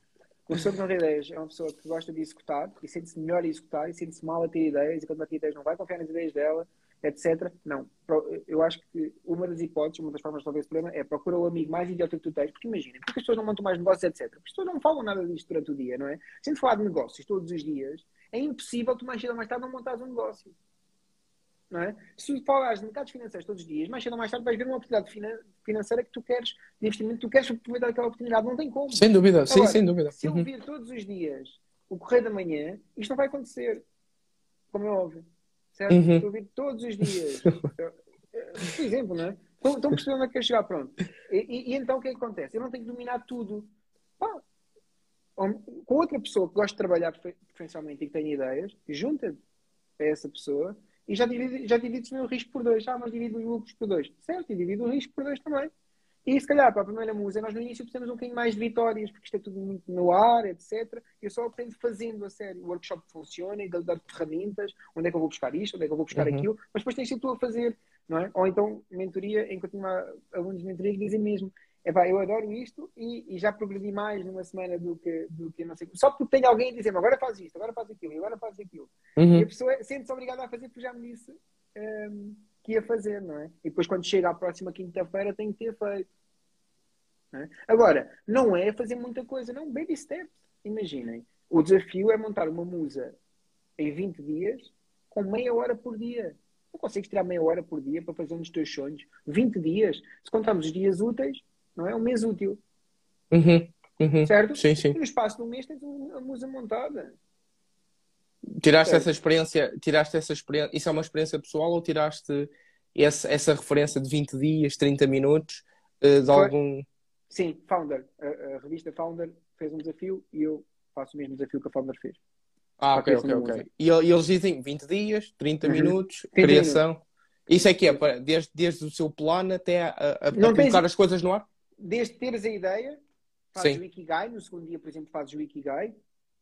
Uma pessoa que não tem ideias é uma pessoa que gosta de executar e sente-se melhor a executar e sente-se mal a ter ideias e quando vai ter ideias não vai confiar nas ideias dela, etc. Não. Eu acho que uma das hipóteses, uma das formas de resolver esse problema é procurar o amigo mais idiota que tu tens, porque imagina, porque as pessoas não montam mais negócios, etc. Porque as pessoas não falam nada disto durante o dia, não é? Se a gente falar de negócios todos os dias, é impossível tu mais cedo ou mais tarde não montares um negócio. Não é? Se tu falares de mercados financeiros todos os dias, mais cedo ou mais tarde vais ver uma oportunidade financeira que tu queres, de investimento, tu queres aproveitar aquela oportunidade, não tem como. Sem dúvida, Agora, sim, sem dúvida. Se eu uhum. vir todos os dias o correio da manhã, isto não vai acontecer. Como é óbvio. Certo? Uhum. Se eu vir todos os dias. por exemplo, não é? Estão percebendo onde é que quer chegar, pronto. E, e, e, então o que é que acontece? Eu não tenho que dominar tudo. Pá, com outra pessoa que gosta de trabalhar preferencialmente e que tem ideias, junta-te a essa pessoa e já divide, já divide o risco por dois. Ah, mas divide os lucros por dois. Certo, e divide o risco por dois também. E se calhar para a primeira musa, nós no início precisamos um bocadinho mais de vitórias, porque isto é tudo muito no ar, etc. Eu só aprendo fazendo a sério. O workshop funciona e dar ferramentas, onde é que eu vou buscar isto, onde é que eu vou buscar uhum. aquilo, mas depois tens de ser tu a fazer, não é? Ou então mentoria, enquanto tenho alunos de mentoria que dizem mesmo, é pá, eu adoro isto e, e, já progredi mais numa semana do que, do que não sei. Só porque tem alguém a dizer agora faz isto, agora faz aquilo, agora faz aquilo. Uhum. E a pessoa sente-se obrigada a fazer porque já me disse um, que ia fazer, não é? E depois quando chega à próxima quinta-feira tem que ter feito. Não é? Agora, não é fazer muita coisa, não, baby steps. Imaginem, o desafio é montar uma musa em 20 dias com meia hora por dia. Não consegues tirar meia hora por dia para fazer um dos teus sonhos. 20 dias. Se contarmos os dias úteis, não é? Um mês útil. Uhum, uhum. Certo? Sim, sim. E no espaço de um mês tens uma musa montada. Tiraste certo. essa experiência, tiraste essa experiência, isso é uma experiência pessoal ou tiraste essa, essa referência de 20 dias, 30 minutos uh, de Foi. algum. Sim, Founder. A, a, revista Founder fez um desafio e eu faço o mesmo desafio que a Founder fez. Ah, ok, ok, ok. E, e, eles dizem 20 dias, 30 uhum. minutos, 30 criação. Minutos. Isso é que é, desde, desde o seu plano até a, a, a colocar as coisas no ar? Desde teres a ideia, fazes Sim. o Ikigai, no segundo dia, por exemplo, fazes o Ikigai,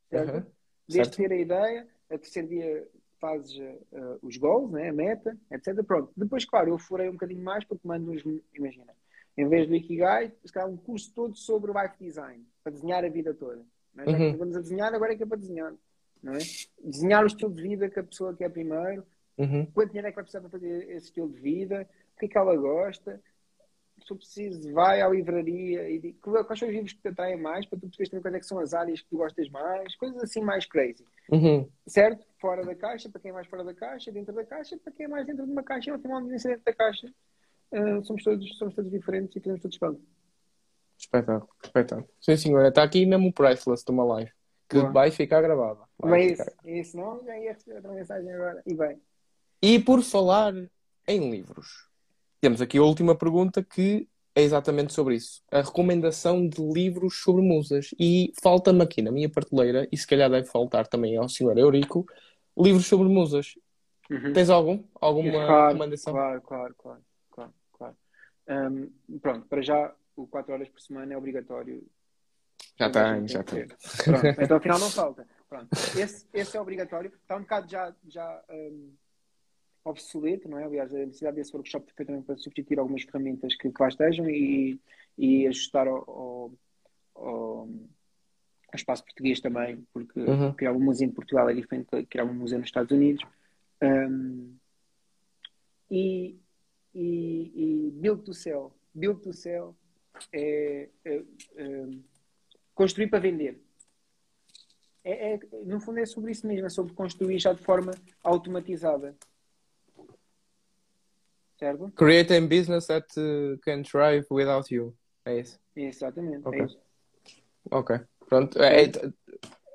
certo? Uhum. Desde certo. ter a ideia, a terceiro dia fazes uh, os goals, né? a meta, etc. Pronto. Depois, claro, eu furei um bocadinho mais porque mando uns, imagina, em vez do Ikigai, se calhar um curso todo sobre o life design, para desenhar a vida toda. Não é? uhum. vamos a desenhar, agora é que é para desenhar. Não é? Desenhar o estilo de vida que a pessoa quer primeiro, uhum. quanto dinheiro é que vai precisar para fazer esse estilo de vida, o que é que ela gosta, tu precisas, vai à livraria e diz, quais são os livros que te atraem mais para tu perceberes também quais é são as áreas que tu gostas mais, coisas assim mais crazy. Uhum. Certo? Fora da caixa, para quem é mais fora da caixa, dentro da caixa, para quem é mais dentro de uma caixa, não tem uma dentro da caixa. Uh, somos, todos, somos todos diferentes e temos todos pronto. Espetáculo, espetáculo. Sim, senhora, está aqui mesmo o priceless de uma live. Que Boa. vai ficar gravada. Vai Mas ficar. isso, isso não, já ia receber outra mensagem agora. E bem. E por falar em livros, temos aqui a última pergunta que é exatamente sobre isso. A recomendação de livros sobre musas. E falta-me aqui na minha prateleira, e se calhar deve faltar também ao senhor Eurico, livros sobre musas. Uhum. Tens algum? Alguma claro, recomendação? Claro, claro, claro. claro, claro. Um, pronto, para já o 4 horas por semana é obrigatório. Já tem, já tem. Pronto, então afinal não falta. Pronto. Esse, esse é obrigatório. Está um bocado já, já um, obsoleto, não é? Aliás, a necessidade desse workshop perfeitamente para substituir algumas ferramentas que, que lá estejam e, e ajustar ao, ao, ao, espaço português também, porque uhum. criar uma museu em Portugal é diferente de criar uma museu nos Estados Unidos. Um, e, e, e build to sell. Build to sell é, é, é construir para vender. É, é, no fundo é sobre isso mesmo, é sobre construir já de forma automatizada certo? Create a business that uh, can thrive without you. É isso. Exatamente. Okay. É isso. Ok. Pronto. É, é,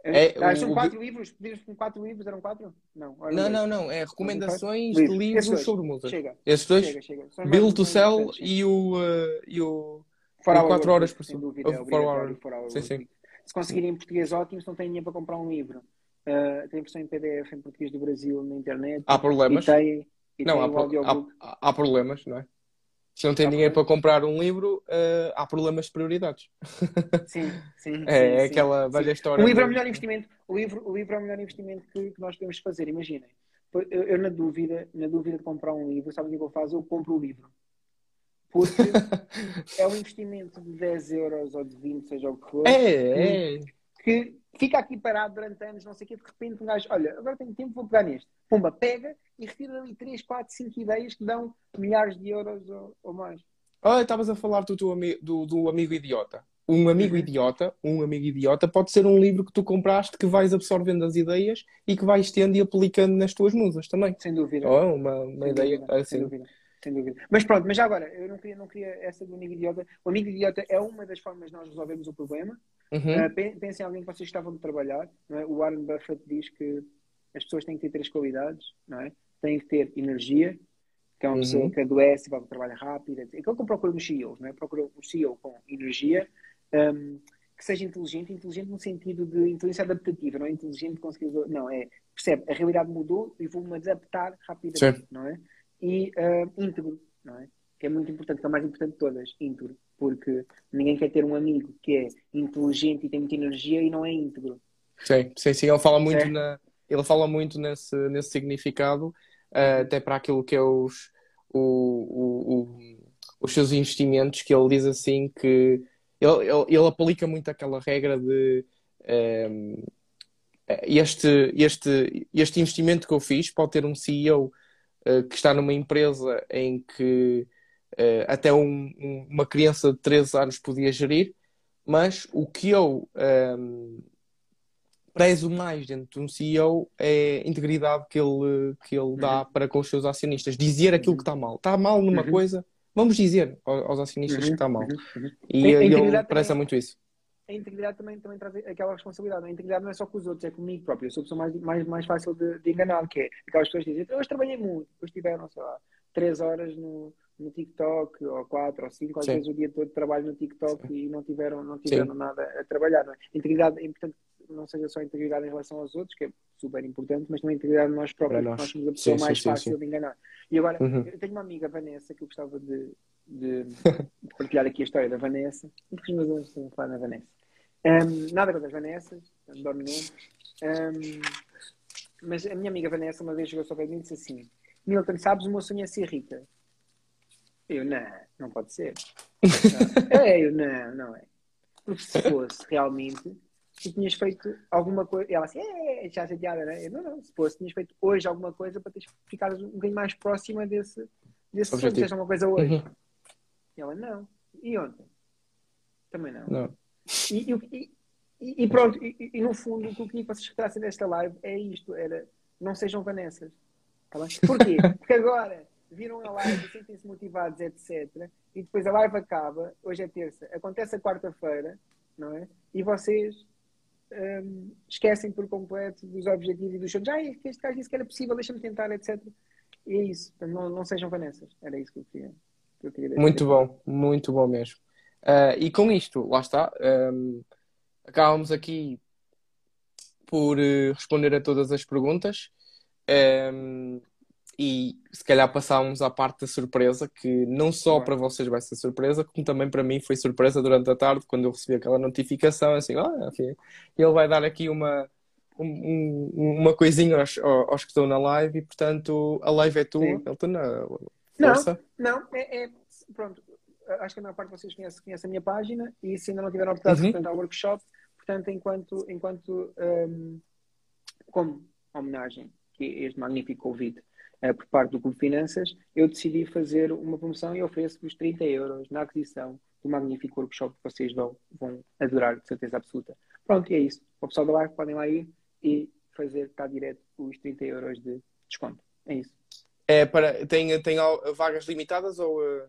é, é, são quatro o... livros? Pedimos com quatro livros? Eram quatro? Não, não, não, não. É recomendações de livros sobre música. Chega. Esses dois? Chega, chega. Build to Sell e o, uh, e o, For o 4 horas por cima. É sim, sim. Se conseguirem em português, ótimo. Se não têm dinheiro para comprar um livro, uh, tem versão em PDF em português do Brasil na internet. Há problemas? E tem, não, há, há, há, problemas, não é? Se não tem há dinheiro problemas. para comprar um livro, uh, há problemas de prioridades. Sim, sim. é, sim, aquela sim. velha história. O livro é o melhor investimento. O livro, o livro é o melhor investimento que, que nós podemos fazer. Imaginem. Eu, eu, na dúvida, na dúvida de comprar um livro, sabe o que eu faço? Eu compro o livro. Porque é um investimento de 10 euros ou de 20, seja o que for. É, é. Que fica aqui parado durante anos, não sei o quê, de repente um gajo, olha, agora tenho tempo, vou pegar neste. Pumba, pega e retira ali 3, 4, 5 ideias que dão milhares de euros ou, ou mais. Olha, estavas a falar do, teu ami do, do amigo idiota. Um amigo idiota, um amigo idiota pode ser um livro que tu compraste que vais absorvendo as ideias e que vais tendo e aplicando nas tuas musas também. Sem dúvida. Oh, uma, uma Sem ideia dúvida, assim. sem dúvida. Sem dúvida. Mas pronto, mas já agora, eu não queria, não queria essa do amigo idiota. O amigo idiota é uma das formas de nós resolvermos o problema. Uhum. Uh, pen- pensem em alguém que vocês estavam de trabalhar. É? O Warren Buffett diz que as pessoas têm que ter três qualidades. Não é? Têm que ter energia, que é uma Uhum. pessoa que adoece, vai para o trabalho rápido. etc. Aquilo que eu procuro nos CEOs. Não é? Procuro um CEO com energia, um, que seja inteligente. Inteligente no sentido de inteligência adaptativa, não é inteligente conseguir... Não, é... Percebe? A realidade mudou e vou-me adaptar rapidamente. Sim. Não é? E uh, íntegro, não é? Que é muito importante, que é a mais importante de todas, íntegro. Porque ninguém quer ter um amigo que é inteligente e tem muita energia e não é íntegro. Sim, sim, sim. Ele fala muito, na, ele fala muito nesse, nesse significado, eh, até para aquilo que é os, o, o- o- os seus investimentos, que ele diz assim que ele, ele, ele aplica muito aquela regra de ehm, este, este, este investimento que eu fiz pode ter um CEO eh, que está numa empresa em que eh, até um- um- uma criança de 13 anos podia gerir, mas o que eu ehm, prezo mais dentro de um CEO é a integridade que ele, que ele dá para com os seus acionistas. Dizer aquilo que está mal. Está mal numa Uhum. coisa, vamos dizer aos acionistas que está mal. Uhum, uhum. E A- a ele integridade preza também- muito isso. A integridade também, também traz aquela responsabilidade. A integridade não é só com os outros, é comigo próprio. Eu sou a pessoa mais, mais, mais fácil de, de enganar, que é aquelas pessoas que dizem, hoje trabalhei muito, hoje tiveram, sei lá, três horas no, no TikTok, ou quatro, ou cinco, às Sim. vezes o dia todo trabalho no TikTok e não tiveram, não tiveram nada a trabalhar. Não é? Integridade é importante que não seja só integridade em relação aos outros, que é super importante, mas também integridade de nós próprios, nós. nós somos a pessoa Sim, mais sim, sim, fácil sim. de enganar. E agora, Uhum. eu tenho uma amiga, Vanessa, que eu gostava de, de, de partilhar aqui a história da Vanessa. Porque os meus amigos estão a falar da Vanessa. Um, nada contra as Vanessas, adoro nenhum. Um, mas a minha amiga Vanessa uma vez chegou só para mim e disse assim: Milton, sabes, o meu sonho é ser rica. Eu, não, não pode ser. Não. É, eu, não, não é. Porque se fosse realmente, tu tinhas feito alguma coisa. E ela assim, é, já chateada, né? Eu, não, não, se fosse, tinhas feito hoje alguma coisa para teres ficar um bocadinho mais próxima desse, desse sonho, Objetivo. seja uma coisa hoje. Uhum. E ela, não. E ontem? Também não. Não. E, e- e- e pronto, e, e no fundo, o que eu queria que vocês desta live é isto: era não sejam Vanessas. Tá bem? Porquê? Porque agora viram a live, sentem-se motivados, etc. E depois a live acaba, hoje é terça, acontece a quarta-feira, não é? E vocês hum, esquecem por completo dos objetivos e dos sonhos. Ah, este gajo disse que era possível, deixa-me tentar, etc. E é isso. Não, não sejam Vanessas. Era isso que eu queria, que eu queria. Muito bom, muito bom mesmo. Ah, e com isto, lá está, ahm, acabamos aqui por eh, responder a todas as perguntas. Ahm, e se calhar passámos à parte da surpresa, que não só para vocês vai ser surpresa, como também para mim foi surpresa durante a tarde, quando eu recebi aquela notificação, assim, ah, enfim, ele vai dar aqui uma, um- um- uma coisinha aos, aos que estão na live, e portanto a live é tua, Sim. Elton, na Não, força. Não, é, é- pronto. Acho que a maior parte de vocês conhece, conhece a minha página e se ainda não tiveram a oportunidade Uhum. de o workshop, portanto, enquanto, enquanto hum, como homenagem que este magnífico convite eh, por parte do Clube Finanças, eu decidi fazer uma promoção e ofereço-vos 30 euros na aquisição do magnífico workshop que vocês vão, vão adorar, de certeza absoluta. Pronto, e é isso. O pessoal da live podem lá ir e fazer cá direto os 30 euros de desconto. É isso. É para, tem, tem vagas limitadas ou eh,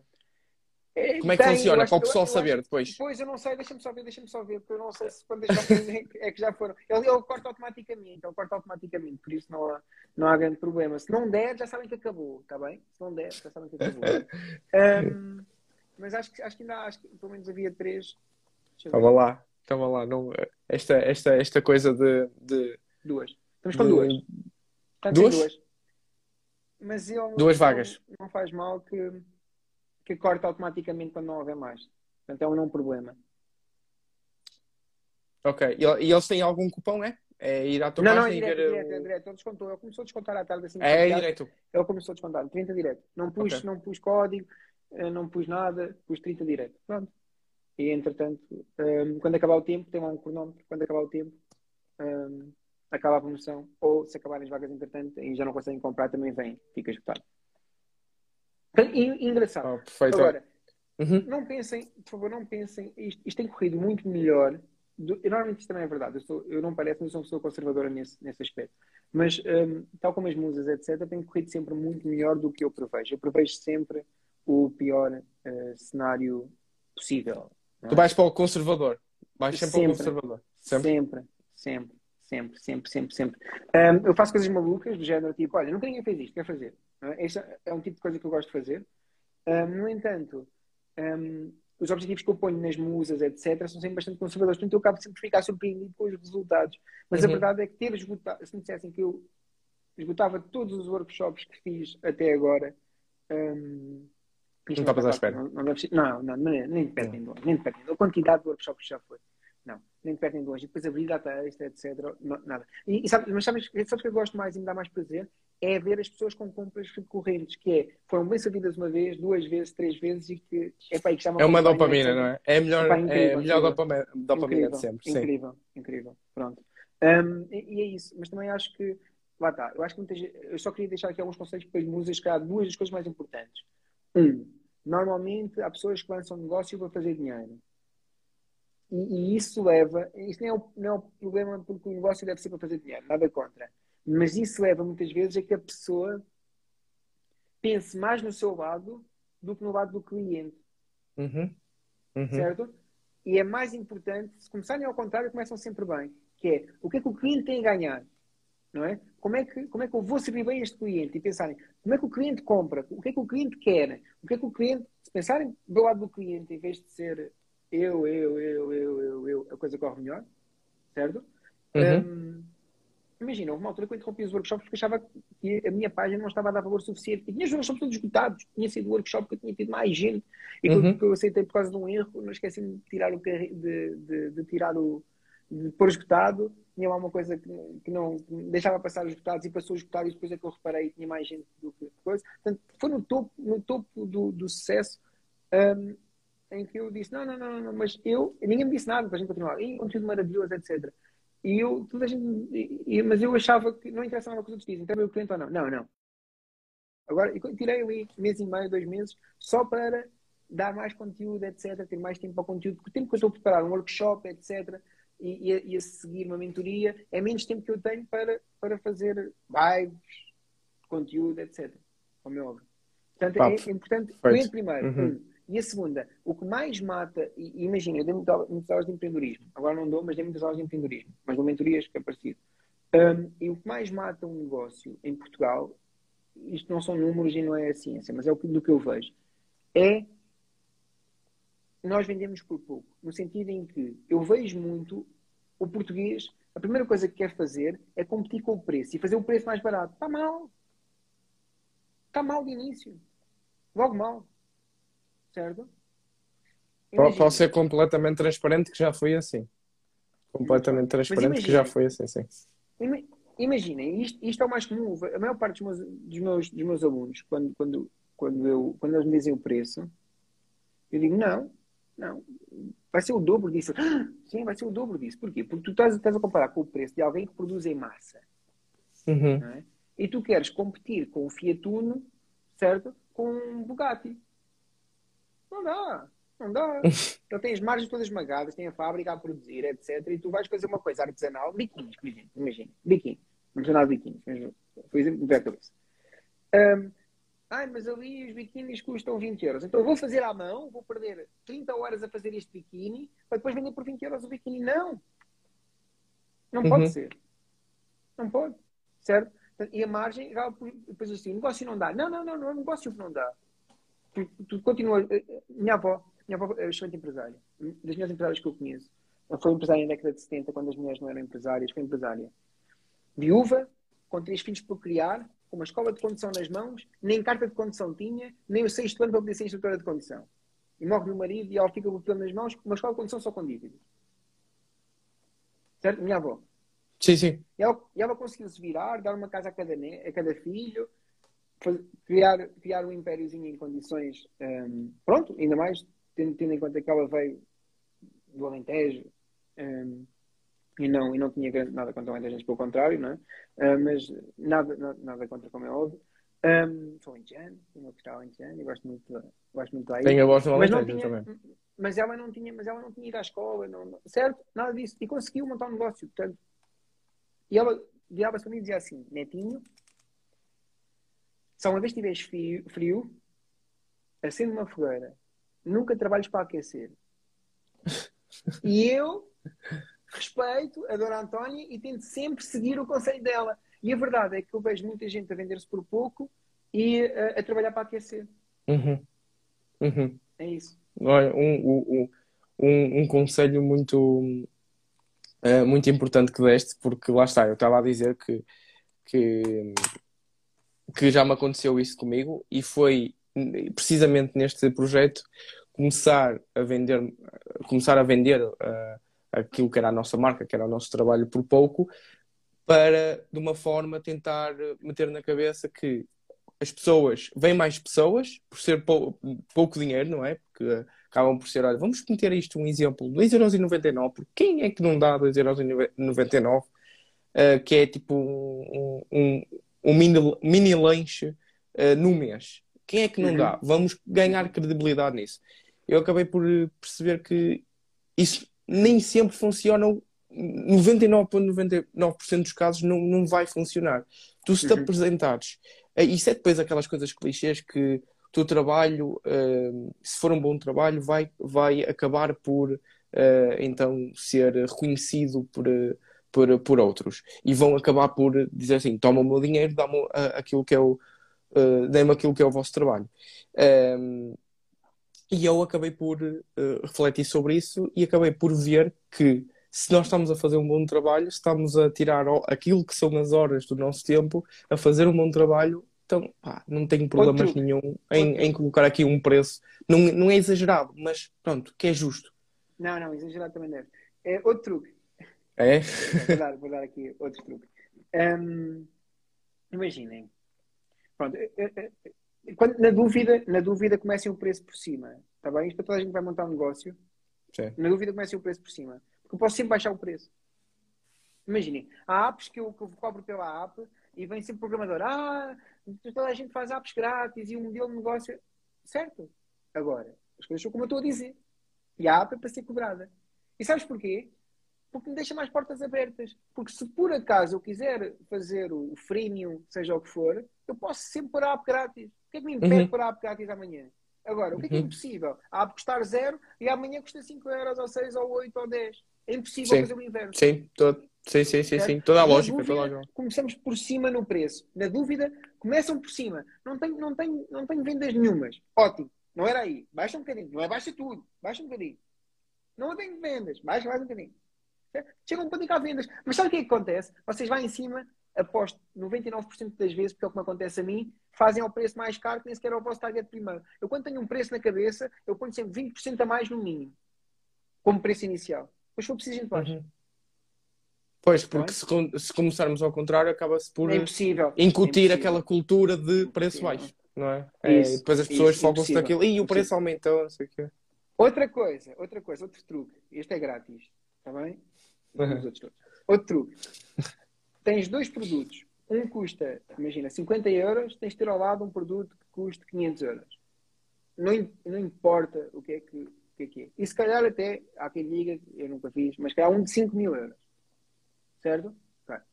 como é que Tem, funciona? eu Para o eu- pessoal eu saber depois. Pois, eu não sei, deixa-me só ver, deixa-me só ver, porque eu não sei se quando é que já foram. Ele, ele corta automaticamente, ele corta automaticamente, por isso não há, não há grande problema. Se não der, já sabem que acabou, está bem? Se não der, já sabem que acabou. Ahm, mas acho que, acho que ainda acho que pelo menos havia três. Eu. Estava lá, estava lá. Não, esta, esta, esta coisa de, de, Duas. Estamos com de- duas. Portanto, Duas? duas. Mas ele Duas não- vagas. Não, faz mal que, que corta automaticamente quando não houver mais. Portanto, é um não problema. Ok. E, eles têm algum cupom, é? É ir à tua Não, não, é e direto, ver direto, é o... direto. Ele descontou. Ele começou a descontar à tarde assim. É, é direito. Ele começou a descontar. 30 direto. Não pus, Ok. não pus código, eh, não pus nada, pus 30 direto. Pronto. E entretanto, um, quando acabar o tempo, tem lá um cronómetro, quando acabar o tempo, um, acaba a promoção, ou se acabarem as vagas entretanto e já não conseguem comprar, também vem, fica esgotado. Engraçado. Oh. Agora, uhum. não pensem, por favor, não pensem, isto, isto tem corrido muito melhor. Do, normalmente isto também é verdade, eu, sou, eu não parece, mas sou uma pessoa conservadora nesse, nesse aspecto. Mas, um, tal como as musas, etc., tem corrido sempre muito melhor do que eu prevejo. Eu prevejo sempre o pior uh, cenário possível. É? Tu vais para o conservador. Vais sempre, sempre para o conservador. Sempre, sempre, sempre, sempre, sempre, sempre. sempre. Um, eu faço coisas malucas do género tipo, olha, nunca ninguém fez isto, quer fazer. É? Este é um tipo de coisa que eu gosto de fazer. Um, no entanto, um, os objetivos que eu ponho nas musas, etc., são sempre bastante conservadores. Portanto, eu acabo sempre de ficar surpreendido com os resultados. Mas uhum. a verdade é que ter esgotado, se me dissessem que eu esgotava todos os workshops que fiz até agora, um, não estavas à espera? Não, não, não, não, nem de perto nem de longe. Nem de perto. A quantidade de workshops já foi. Não, nem de perto nem de longe. E depois abrir data extra, etc. Não, nada. E, e sabe, mas sabes, sabes que eu gosto mais e me dá mais prazer? É ver as pessoas com compras recorrentes, que é, foram bem servidas uma vez, duas vezes, três vezes e que é para aí que já É uma dopamina, não é? É a melhor, Epá, incrível, é a melhor dopamina, dopamina incrível, de sempre. Incrível, sim. incrível. Pronto. Um, e, e, é isso. Mas também acho que, lá está, eu acho que muita gente, eu só queria deixar aqui alguns conselhos para as musas, que há duas das coisas mais importantes. Um, normalmente há pessoas que lançam negócio para fazer dinheiro. E, e isso leva, isso não é, o, não é o problema porque o negócio deve ser para fazer dinheiro, nada contra. Mas isso leva muitas vezes a que a pessoa pense mais no seu lado do que no lado do cliente. Uhum. Uhum. Certo? E é mais importante, se começarem ao contrário, começam sempre bem. Que é, o que é que o cliente tem a ganhar? Não é? Como é, que, como é que eu vou servir bem este cliente? E pensarem, como é que o cliente compra? O que é que o cliente quer? O que é que o cliente... Se pensarem do lado do cliente, em vez de ser eu, eu, eu, eu, eu, eu a coisa corre melhor. Certo? Uhum. Um, imagina, houve uma altura que eu interrompi os workshops porque achava que a minha página não estava a dar valor suficiente. E tinha os workshops todos esgotados. Tinha sido o workshop que eu tinha tido mais gente. E uhum. que eu aceitei por causa de um erro, não esqueci de tirar o, de, de, de tirar o, de pôr esgotado, tinha lá uma coisa que, que não que deixava passar os esgotados e passou esgotado e depois é que eu reparei que tinha mais gente do que coisa. Portanto, foi no topo, no topo do, do sucesso um, em que eu disse, não, não, não, não, mas eu, ninguém me disse nada para a gente continuar, e conteúdo maravilhoso, etc. E eu, toda a gente, e, mas eu achava que não interessava o que os outros dizem, então o cliente ou não. Não, não. Agora, tirei ali mês e meio, dois meses, só para dar mais conteúdo, etc., ter mais tempo para o conteúdo, porque o tempo que eu estou a preparar um workshop, etc., e, e, a, e, a, seguir uma mentoria, é menos tempo que eu tenho para, para fazer lives, conteúdo, etc. Como é óbvio. Portanto, é, é importante, cliente primeiro, uhum. um. E a segunda, o que mais mata, e, imagina, eu dei muitas aulas de empreendedorismo, agora não dou, mas dei muitas aulas de empreendedorismo, mas dou mentorias que é parecido. Um, e o que mais mata um negócio em Portugal, isto não são números e não é a ciência, mas é o do que eu vejo, é nós vendemos por pouco, no sentido em que eu vejo muito o português, a primeira coisa que quer fazer é competir com o preço e fazer o preço mais barato. Está mal. Está mal de início. Logo mal. Certo? Imagina. Posso ser completamente transparente que já foi assim. Completamente transparente que já foi assim, sim. Imaginem, isto, isto, é o mais comum. A maior parte dos meus, dos meus, dos meus alunos, quando, quando, quando, eu, quando eles me dizem o preço, eu digo, não, não, vai ser o dobro disso. Ah, sim, vai ser o dobro disso. Porquê? Porque tu estás, estás a comparar com o preço de alguém que produz em massa. Uhum. É? E tu queres competir com o Fiat Uno, certo? Com um Bugatti. Não dá. Não dá. então tem as margens todas esmagadas, tem a fábrica a produzir, etc. E tu vais fazer uma coisa artesanal, biquínis, imagina, imagina. biquíni. Artesanal de biquínis. Por exemplo, me a cabeça. Um, Ai, mas ali os biquínis custam 20 euros. Então eu vou fazer à mão, vou perder 30 horas a fazer este biquíni para depois vender por 20 euros o biquíni. Não! Não uhum. pode ser. Não pode. Certo? E a margem, depois assim, o negócio não dá. Não, não, não, não é negócio que não dá. Tu, tu continua. Eh, eh, minha avó, minha avó é excelente empresária. Das melhores empresárias que eu conheço. Ela foi empresária na década de 70, quando as mulheres não eram empresárias, foi empresária. Viúva, com três filhos por criar, com uma escola de condução nas mãos, nem carta de condução tinha, nem o sexto ano para poder ser instrutora de condução. E morre o marido e ela fica com o plano nas mãos, uma escola de condução só com dívidas. Certo? Minha avó. Sim, sim. E ela, e ela conseguiu se virar, dar uma casa a cada, a cada filho, criar, criar um impériozinho em condições. Um, pronto, ainda mais tendo, tendo, em conta que ela veio do Alentejo. Um, e não, e não tinha nada contra o Alentejo, pelo contrário, não é? Uh, mas nada, nada, nada, contra, como é óbvio. Um, sou alentejano, tenho alentejano e gosto muito, gosto muito daí. Tenho a voz no Alentejo também. Mas ela não tinha, mas ela não tinha ido à escola, não, certo? Nada disso. E conseguiu montar um negócio, portanto. E ela virava-se para mim e dizia assim, netinho, só uma vez tiveres frio, frio acende uma fogueira, nunca trabalhes para aquecer. E eu respeito, a Antónia e tento sempre seguir o conselho dela. E a verdade é que eu vejo muita gente a vender-se por pouco e a, a trabalhar para aquecer. Uhum. Uhum. É isso. Olha, um, um, um, um conselho muito, uh, muito importante que deste, porque lá está, eu estava a dizer que, que, que já me aconteceu isso comigo e foi precisamente neste projeto começar a vender, começar a vender uh, aquilo que era a nossa marca, que era o nosso trabalho por pouco, para de uma forma tentar meter na cabeça que as pessoas, vêm mais pessoas, por ser pou, pouco dinheiro, não é? Porque acabam por ser, olha, vamos meter isto um exemplo, 2,99€, porque quem é que não dá 2,99€, uh, que é tipo um, um, um mini, mini lanche uh, no mês? Quem é que não uhum. dá? Vamos ganhar credibilidade nisso. Eu acabei por perceber que isso nem sempre funciona 99,99% dos casos não, não vai funcionar. Tu se te uhum. apresentares, eh, isso é depois aquelas coisas clichês que o teu trabalho, uh, se for um bom trabalho, vai, vai acabar por uh, então ser reconhecido por, por, por outros e vão acabar por dizer assim: toma o meu dinheiro, dá-me uh, aquilo que é o. Uh, dê-me aquilo que é o vosso trabalho. Um, e eu acabei por refletir sobre isso e acabei por ver que se nós estamos a fazer um bom trabalho, estamos a tirar aquilo que são as horas do nosso tempo a fazer um bom trabalho, então pá, não tenho problemas Outro. nenhum em, em, colocar aqui um preço. Não, não é exagerado, mas pronto, que é justo. Não, não, exagerado também deve. É, outro truque. É? Vou dar, vou dar aqui outro truque. Um, imaginem. Pronto, é, é, é, quando, na, dúvida, na dúvida, comecem o preço por cima. Está bem? Isto para toda a gente vai montar um negócio. Sim. Na dúvida, comecem o preço por cima eu posso sempre baixar o preço. Imaginem, há apps que eu, que eu cobro pela app e vem sempre o programador. Ah, toda a gente faz apps grátis e o modelo de negócio. Certo. Agora, as coisas são como eu estou a dizer. E a app é para ser cobrada. E sabes porquê? Porque me deixa mais portas abertas. Porque se por acaso eu quiser fazer o freemium, seja o que for, eu posso sempre pôr a app grátis. O que é que me impede uhum. pôr a app grátis amanhã? Agora, o que é que é uhum. impossível? A app custar zero e amanhã custa 5 euros, ou 6, ou 8, ou 10. É impossível sim. fazer o inverso. Sim, todo, sim, sim, sim, sim. Toda a lógica, dúvida, toda a lógica. Começamos por cima no preço. Na dúvida, começam por cima. Não tenho, não tenho, não tenho vendas nenhumas. Ótimo. Não era aí. Baixa um bocadinho. Não é baixa tudo. Baixa um bocadinho. Não tenho vendas. Baixa mais um bocadinho. Chega um bocadinho a vendas. Mas sabe o que é que acontece? Vocês vão em cima, aposto 99% das vezes, porque é o que me acontece a mim, fazem ao preço mais caro que nem sequer é o vosso target primeiro. Eu quando tenho um preço na cabeça, eu ponho sempre 20% a mais no mínimo. Como preço inicial. Depois for preciso, a gente baixa. Uhum. Pois, porque é? se, se, começarmos ao contrário, acaba-se por é incutir é aquela cultura de preço baixo, não é? é isso, depois as pessoas focam-se naquilo e o preço aumentou, não sei o quê. Outra coisa, outra coisa, outro truque. Este é grátis, está bem? Uhum. Outro truque. Tens dois produtos. Um custa, imagina, 50 euros, tens de ter ao lado um produto que custa 500 euros. Não, não importa o que é que o que é que é. E se calhar até, há quem diga, eu nunca fiz, mas há um de 5 mil euros. Certo? Claro.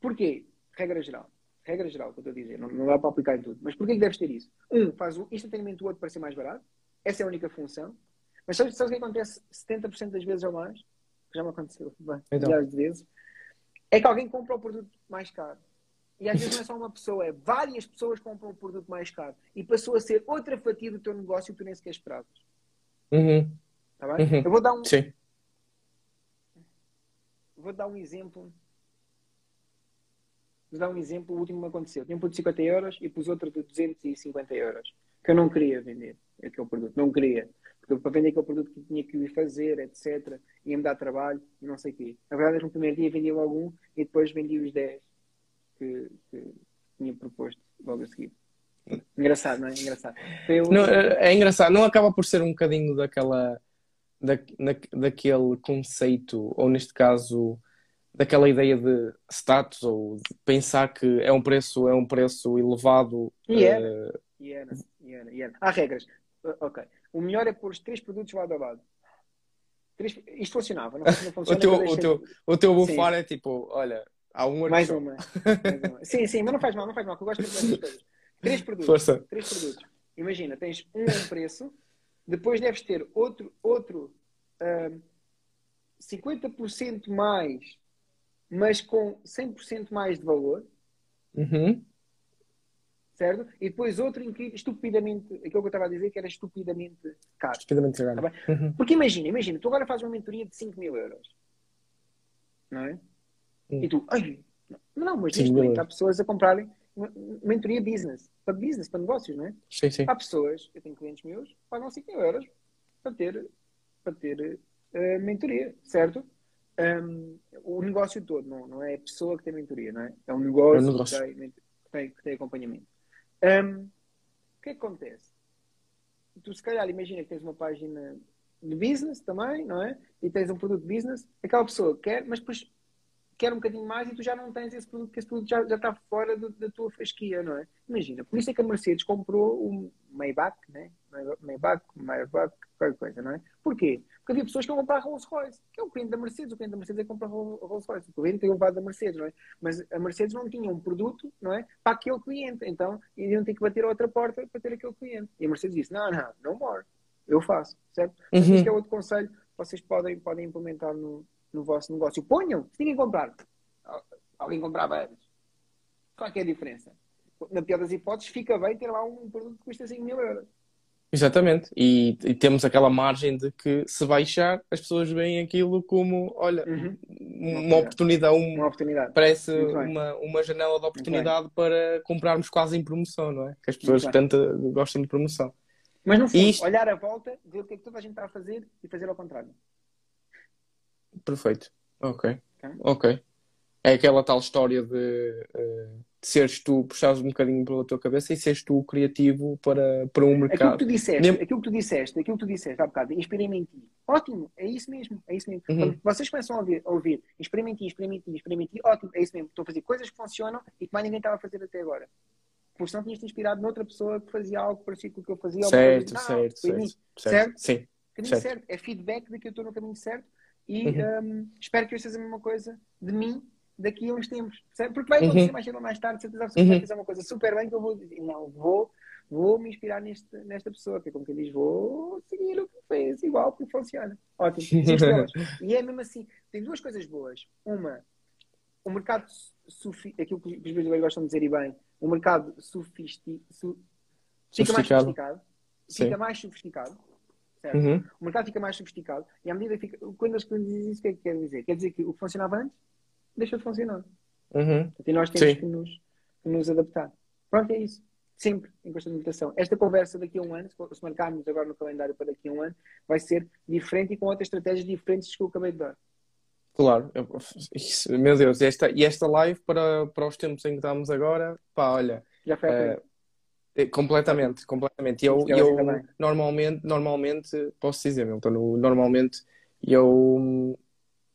Porquê? Regra geral. Regra geral, que eu estou a dizer. Não, não dá para aplicar em tudo. Mas porquê que deves ter isso? Um, faz instantaneamente o outro para ser mais barato. Essa é a única função. Mas sabes, sabes o que acontece 70% das vezes ou mais? Já me aconteceu então. milhares de vezes. É que alguém compra o produto mais caro. E às vezes não é só uma pessoa, é várias pessoas compram o produto mais caro. E passou a ser outra fatia do teu negócio que tu nem sequer esperavas. Uhum. Tá bem? Uhum. Eu vou dar um. Sim. Vou dar um exemplo. Vou dar um exemplo. O último que aconteceu. Tinha um produto de 50 euros e pus outro de 250 euros. Que eu não queria vender aquele produto. Não queria. Para vender aquele produto que tinha que ir fazer, etc. Ia-me dar trabalho e não sei o quê. Na verdade, no primeiro dia vendi logo um e depois vendi os 10 que, que tinha proposto logo a seguir. Engraçado, não é? Engraçado. Eu... Não, é, engraçado, não acaba por ser um bocadinho daquela da, na, daquele conceito, ou neste caso, daquela ideia de status, ou de pensar que é um preço, é um preço elevado. E era, uh... e era, e era, e era. Há regras. Ok. O melhor é pôr os três produtos lado a lado. Três... Isto funcionava, não, não funciona. o, teu, o, teu, o teu bufar é tipo, olha, há um mais uma. mais uma. Sim, sim, mas não faz mal, não faz mal, que eu gosto de fazer coisas. Três produtos. Força. Três produtos. Imagina, tens um, um preço, depois deves ter outro, outro uh, 50% mais, mas com 100% mais de valor. Uhum. Certo? E depois outro incrível, estupidamente, aquilo que eu estava a dizer que era estupidamente caro. Estupidamente caro. Tá uhum. Porque imagina, imagina, tu agora fazes uma mentoria de 5 mil euros. Não é? Uhum. E tu, ai, não, mas neste momento há pessoas a comprarem mentoria business, para business, para negócios, não é? Sim, sim. Há pessoas, eu tenho clientes meus, pagam 5 mil euros para ter, para ter uh, mentoria, certo? Um, o negócio todo, não, não é a pessoa que tem mentoria, não é? É um negócio, é um negócio. Que, tem, que, tem, que, tem, acompanhamento. Um, o que é que acontece? Tu, se calhar, imagina que tens uma página de business também, não é? E tens um produto de business, aquela pessoa quer, mas depois quer um bocadinho mais e tu já não tens esse produto, porque esse produto já, já está fora do, da tua fasquia, não é? Imagina, por isso é que a Mercedes comprou o Maybach, né? Maybach, Maybach, qualquer coisa, não é? Porquê? Porque havia pessoas que iam comprar Rolls Royce, que é o cliente da Mercedes, o cliente da Mercedes é que compra Rolls Royce, o cliente tem levado da Mercedes, não é? Mas a Mercedes não tinha um produto, não é? Para aquele cliente, então iriam ter que bater a outra porta para ter aquele cliente. E a Mercedes disse, não, não, não more, eu faço, certo? Uhum. Mas isto é outro conselho que vocês podem, podem implementar no, no vosso negócio. Ponham, se ninguém comprar. Alguém comprava antes. Qual é, é a diferença? Na pior das hipóteses, fica bem ter lá um produto que custa 5 mil euros. Exatamente. E, e, temos aquela margem de que se baixar, as pessoas veem aquilo como, olha, uhum. uma, oportunidade, um, uma oportunidade. Parece uma, uma janela de oportunidade para comprarmos quase em promoção, não é? Que as pessoas tanto gostam de promoção. Mas fundo, isto... olhar à volta, ver o que é que toda a gente está a fazer e fazer ao contrário. Perfeito. Ok. Ok. É aquela tal história de, uh, de seres tu, puxares um bocadinho pela tua cabeça e seres tu criativo para, para um mercado. Aquilo que tu disseste, Nem... aquilo que tu disseste, aquilo que tu disseste há bocado, em ti. Ótimo, é isso mesmo, é isso mesmo. Uhum. Quando vocês começam a ouvir, a ouvir inspirem em ti, inspirem em ti, inspirem em ti, ótimo, é isso mesmo. Estou a fazer coisas que funcionam e que mais ninguém estava a fazer até agora. Porque senão tinhas-te inspirado noutra pessoa que fazia algo parecido com o que eu fazia. Certo, certo, certo, certo, certo. Sim. Caminho certo. certo. É feedback de que eu estou no caminho certo e uhum. um, espero que eu seja a mesma coisa de mim daqui a uns tempos. Porque vai acontecer uhum. mais cedo ou mais tarde, certeza absoluta, uhum. fazer uma coisa super bem que eu vou dizer, não, vou, vou me inspirar neste, nesta pessoa, que é como quem diz, vou seguir o que fez, igual, porque funciona. Ótimo. e é mesmo assim, tem duas coisas boas. Uma, o mercado, aquilo que os brasileiros gostam de dizer e bem, o mercado sofisti, su, fica mais sofisticado. Fica mais sofisticado Uhum. O mercado fica mais sofisticado e à medida que fica. Quando as coisas dizem isso, o que é que quer dizer? Quer dizer que o que funcionava antes deixa de funcionar. Uhum. E nós temos que nos, que nos, adaptar. Pronto, é isso. Sempre em constante meditação. Esta conversa daqui a um ano, se marcarmos agora no calendário para daqui a um ano, vai ser diferente e com outras estratégias diferentes que eu acabei de dar. Claro, isso, meu Deus, e esta, e esta live para, para os tempos em que estamos agora, pá, olha. Já foi uh, é, completamente, completamente. Eu, eu normalmente, normalmente, posso dizer, Milton, normalmente eu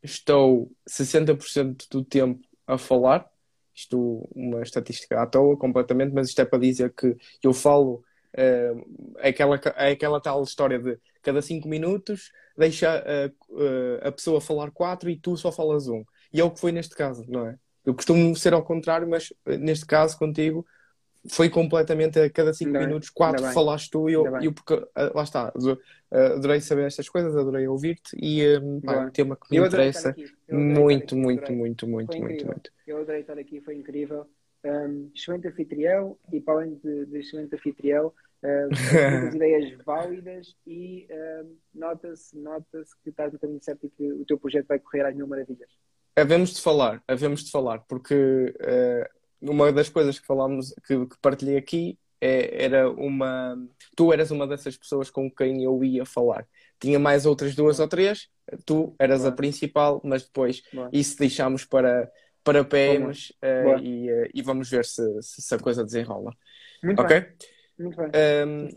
estou 60% do tempo a falar, isto uma estatística à toa completamente, mas isto é para dizer que eu falo uh, aquela, aquela tal história de cada 5 minutos deixa uh, uh, a pessoa falar 4 e tu só falas um. E é o que foi neste caso, não é? Eu costumo ser ao contrário, mas neste caso contigo foi completamente a cada 5 minutos, 4 falaste tu e eu, eu porque, lá está, ah, adorei saber estas coisas, adorei ouvir-te e um, pá, é um tema que me interessa muito, muito, muito, muito, muito, muito. Eu adorei estar aqui, foi incrível. Um, excelente anfitrião e para além de, de excelente anfitrião, uh, ideias válidas e uh, nota-se nota que estás no caminho certo e que o teu projeto vai correr às mil maravilhas. Havemos de falar, havemos de falar, porque uh, uma das coisas que falámos, que, que partilhei aqui, é, era uma. Tu eras uma dessas pessoas com quem eu ia falar. Tinha mais outras duas ou três, tu eras a principal, mas depois isso deixámos para, para PMs uh, e, uh, e vamos ver se, se, a coisa desenrola. Muito ok? Bem. Muito bem. Um,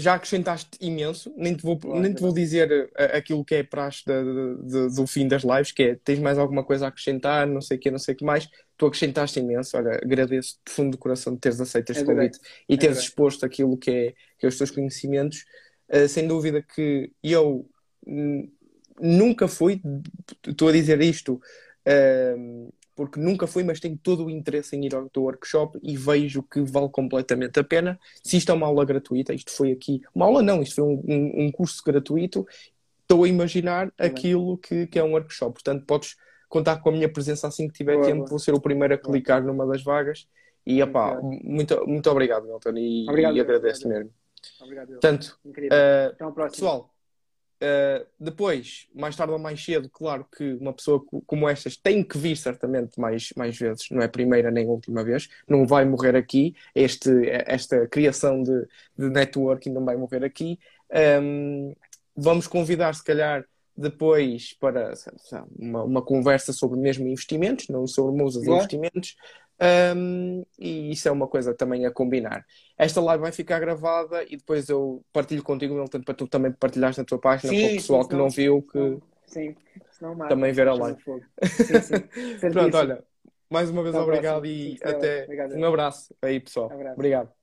já acrescentaste imenso, nem te vou, Claro, nem te vou dizer uh, aquilo que é praxe de- de- de- do fim das lives, que é tens mais alguma coisa a acrescentar, não sei o que, não sei o que mais. Tu acrescentaste imenso, olha, agradeço de fundo do coração de teres aceito este Adorei. convite e teres Adorei. exposto aquilo que é, que é os teus conhecimentos. Uh, sem dúvida que eu nunca fui, estou a dizer isto hum, porque nunca fui, mas tenho todo o interesse em ir ao teu workshop e vejo que vale completamente a pena. Se isto é uma aula gratuita, isto foi aqui, uma aula não, isto foi um, um- um curso gratuito, estou a imaginar bem. aquilo que, que é um workshop. Portanto, podes contar com a minha presença assim que tiver Boa, tempo, boa. vou ser o primeiro a Boa. clicar numa das vagas. E, epá, muito, muito obrigado, Milton, e, Obrigado, e agradeço obrigado. mesmo. Obrigado. Portanto, uh, próxima. Pessoal, uh, depois, mais tarde ou mais cedo, claro que uma pessoa co- como estas tem que vir certamente mais, mais vezes, não é a primeira nem a última vez, não vai morrer aqui, este, esta criação de, de networking não vai morrer aqui. Um, vamos convidar, se calhar, depois para lá, uma, uma conversa sobre mesmo investimentos, não sobre musas Boa. investimentos. Um, e isso é uma coisa também a combinar. Esta live vai ficar gravada e depois eu partilho contigo, Milton, para tu também partilhares na tua página, para o pessoal que não viu, que Sim, senão mata. também ver a live. Sim, sim. Pronto, olha, mais uma vez obrigado e Sim, até Obrigado. um abraço aí, pessoal. Abraço. Obrigado.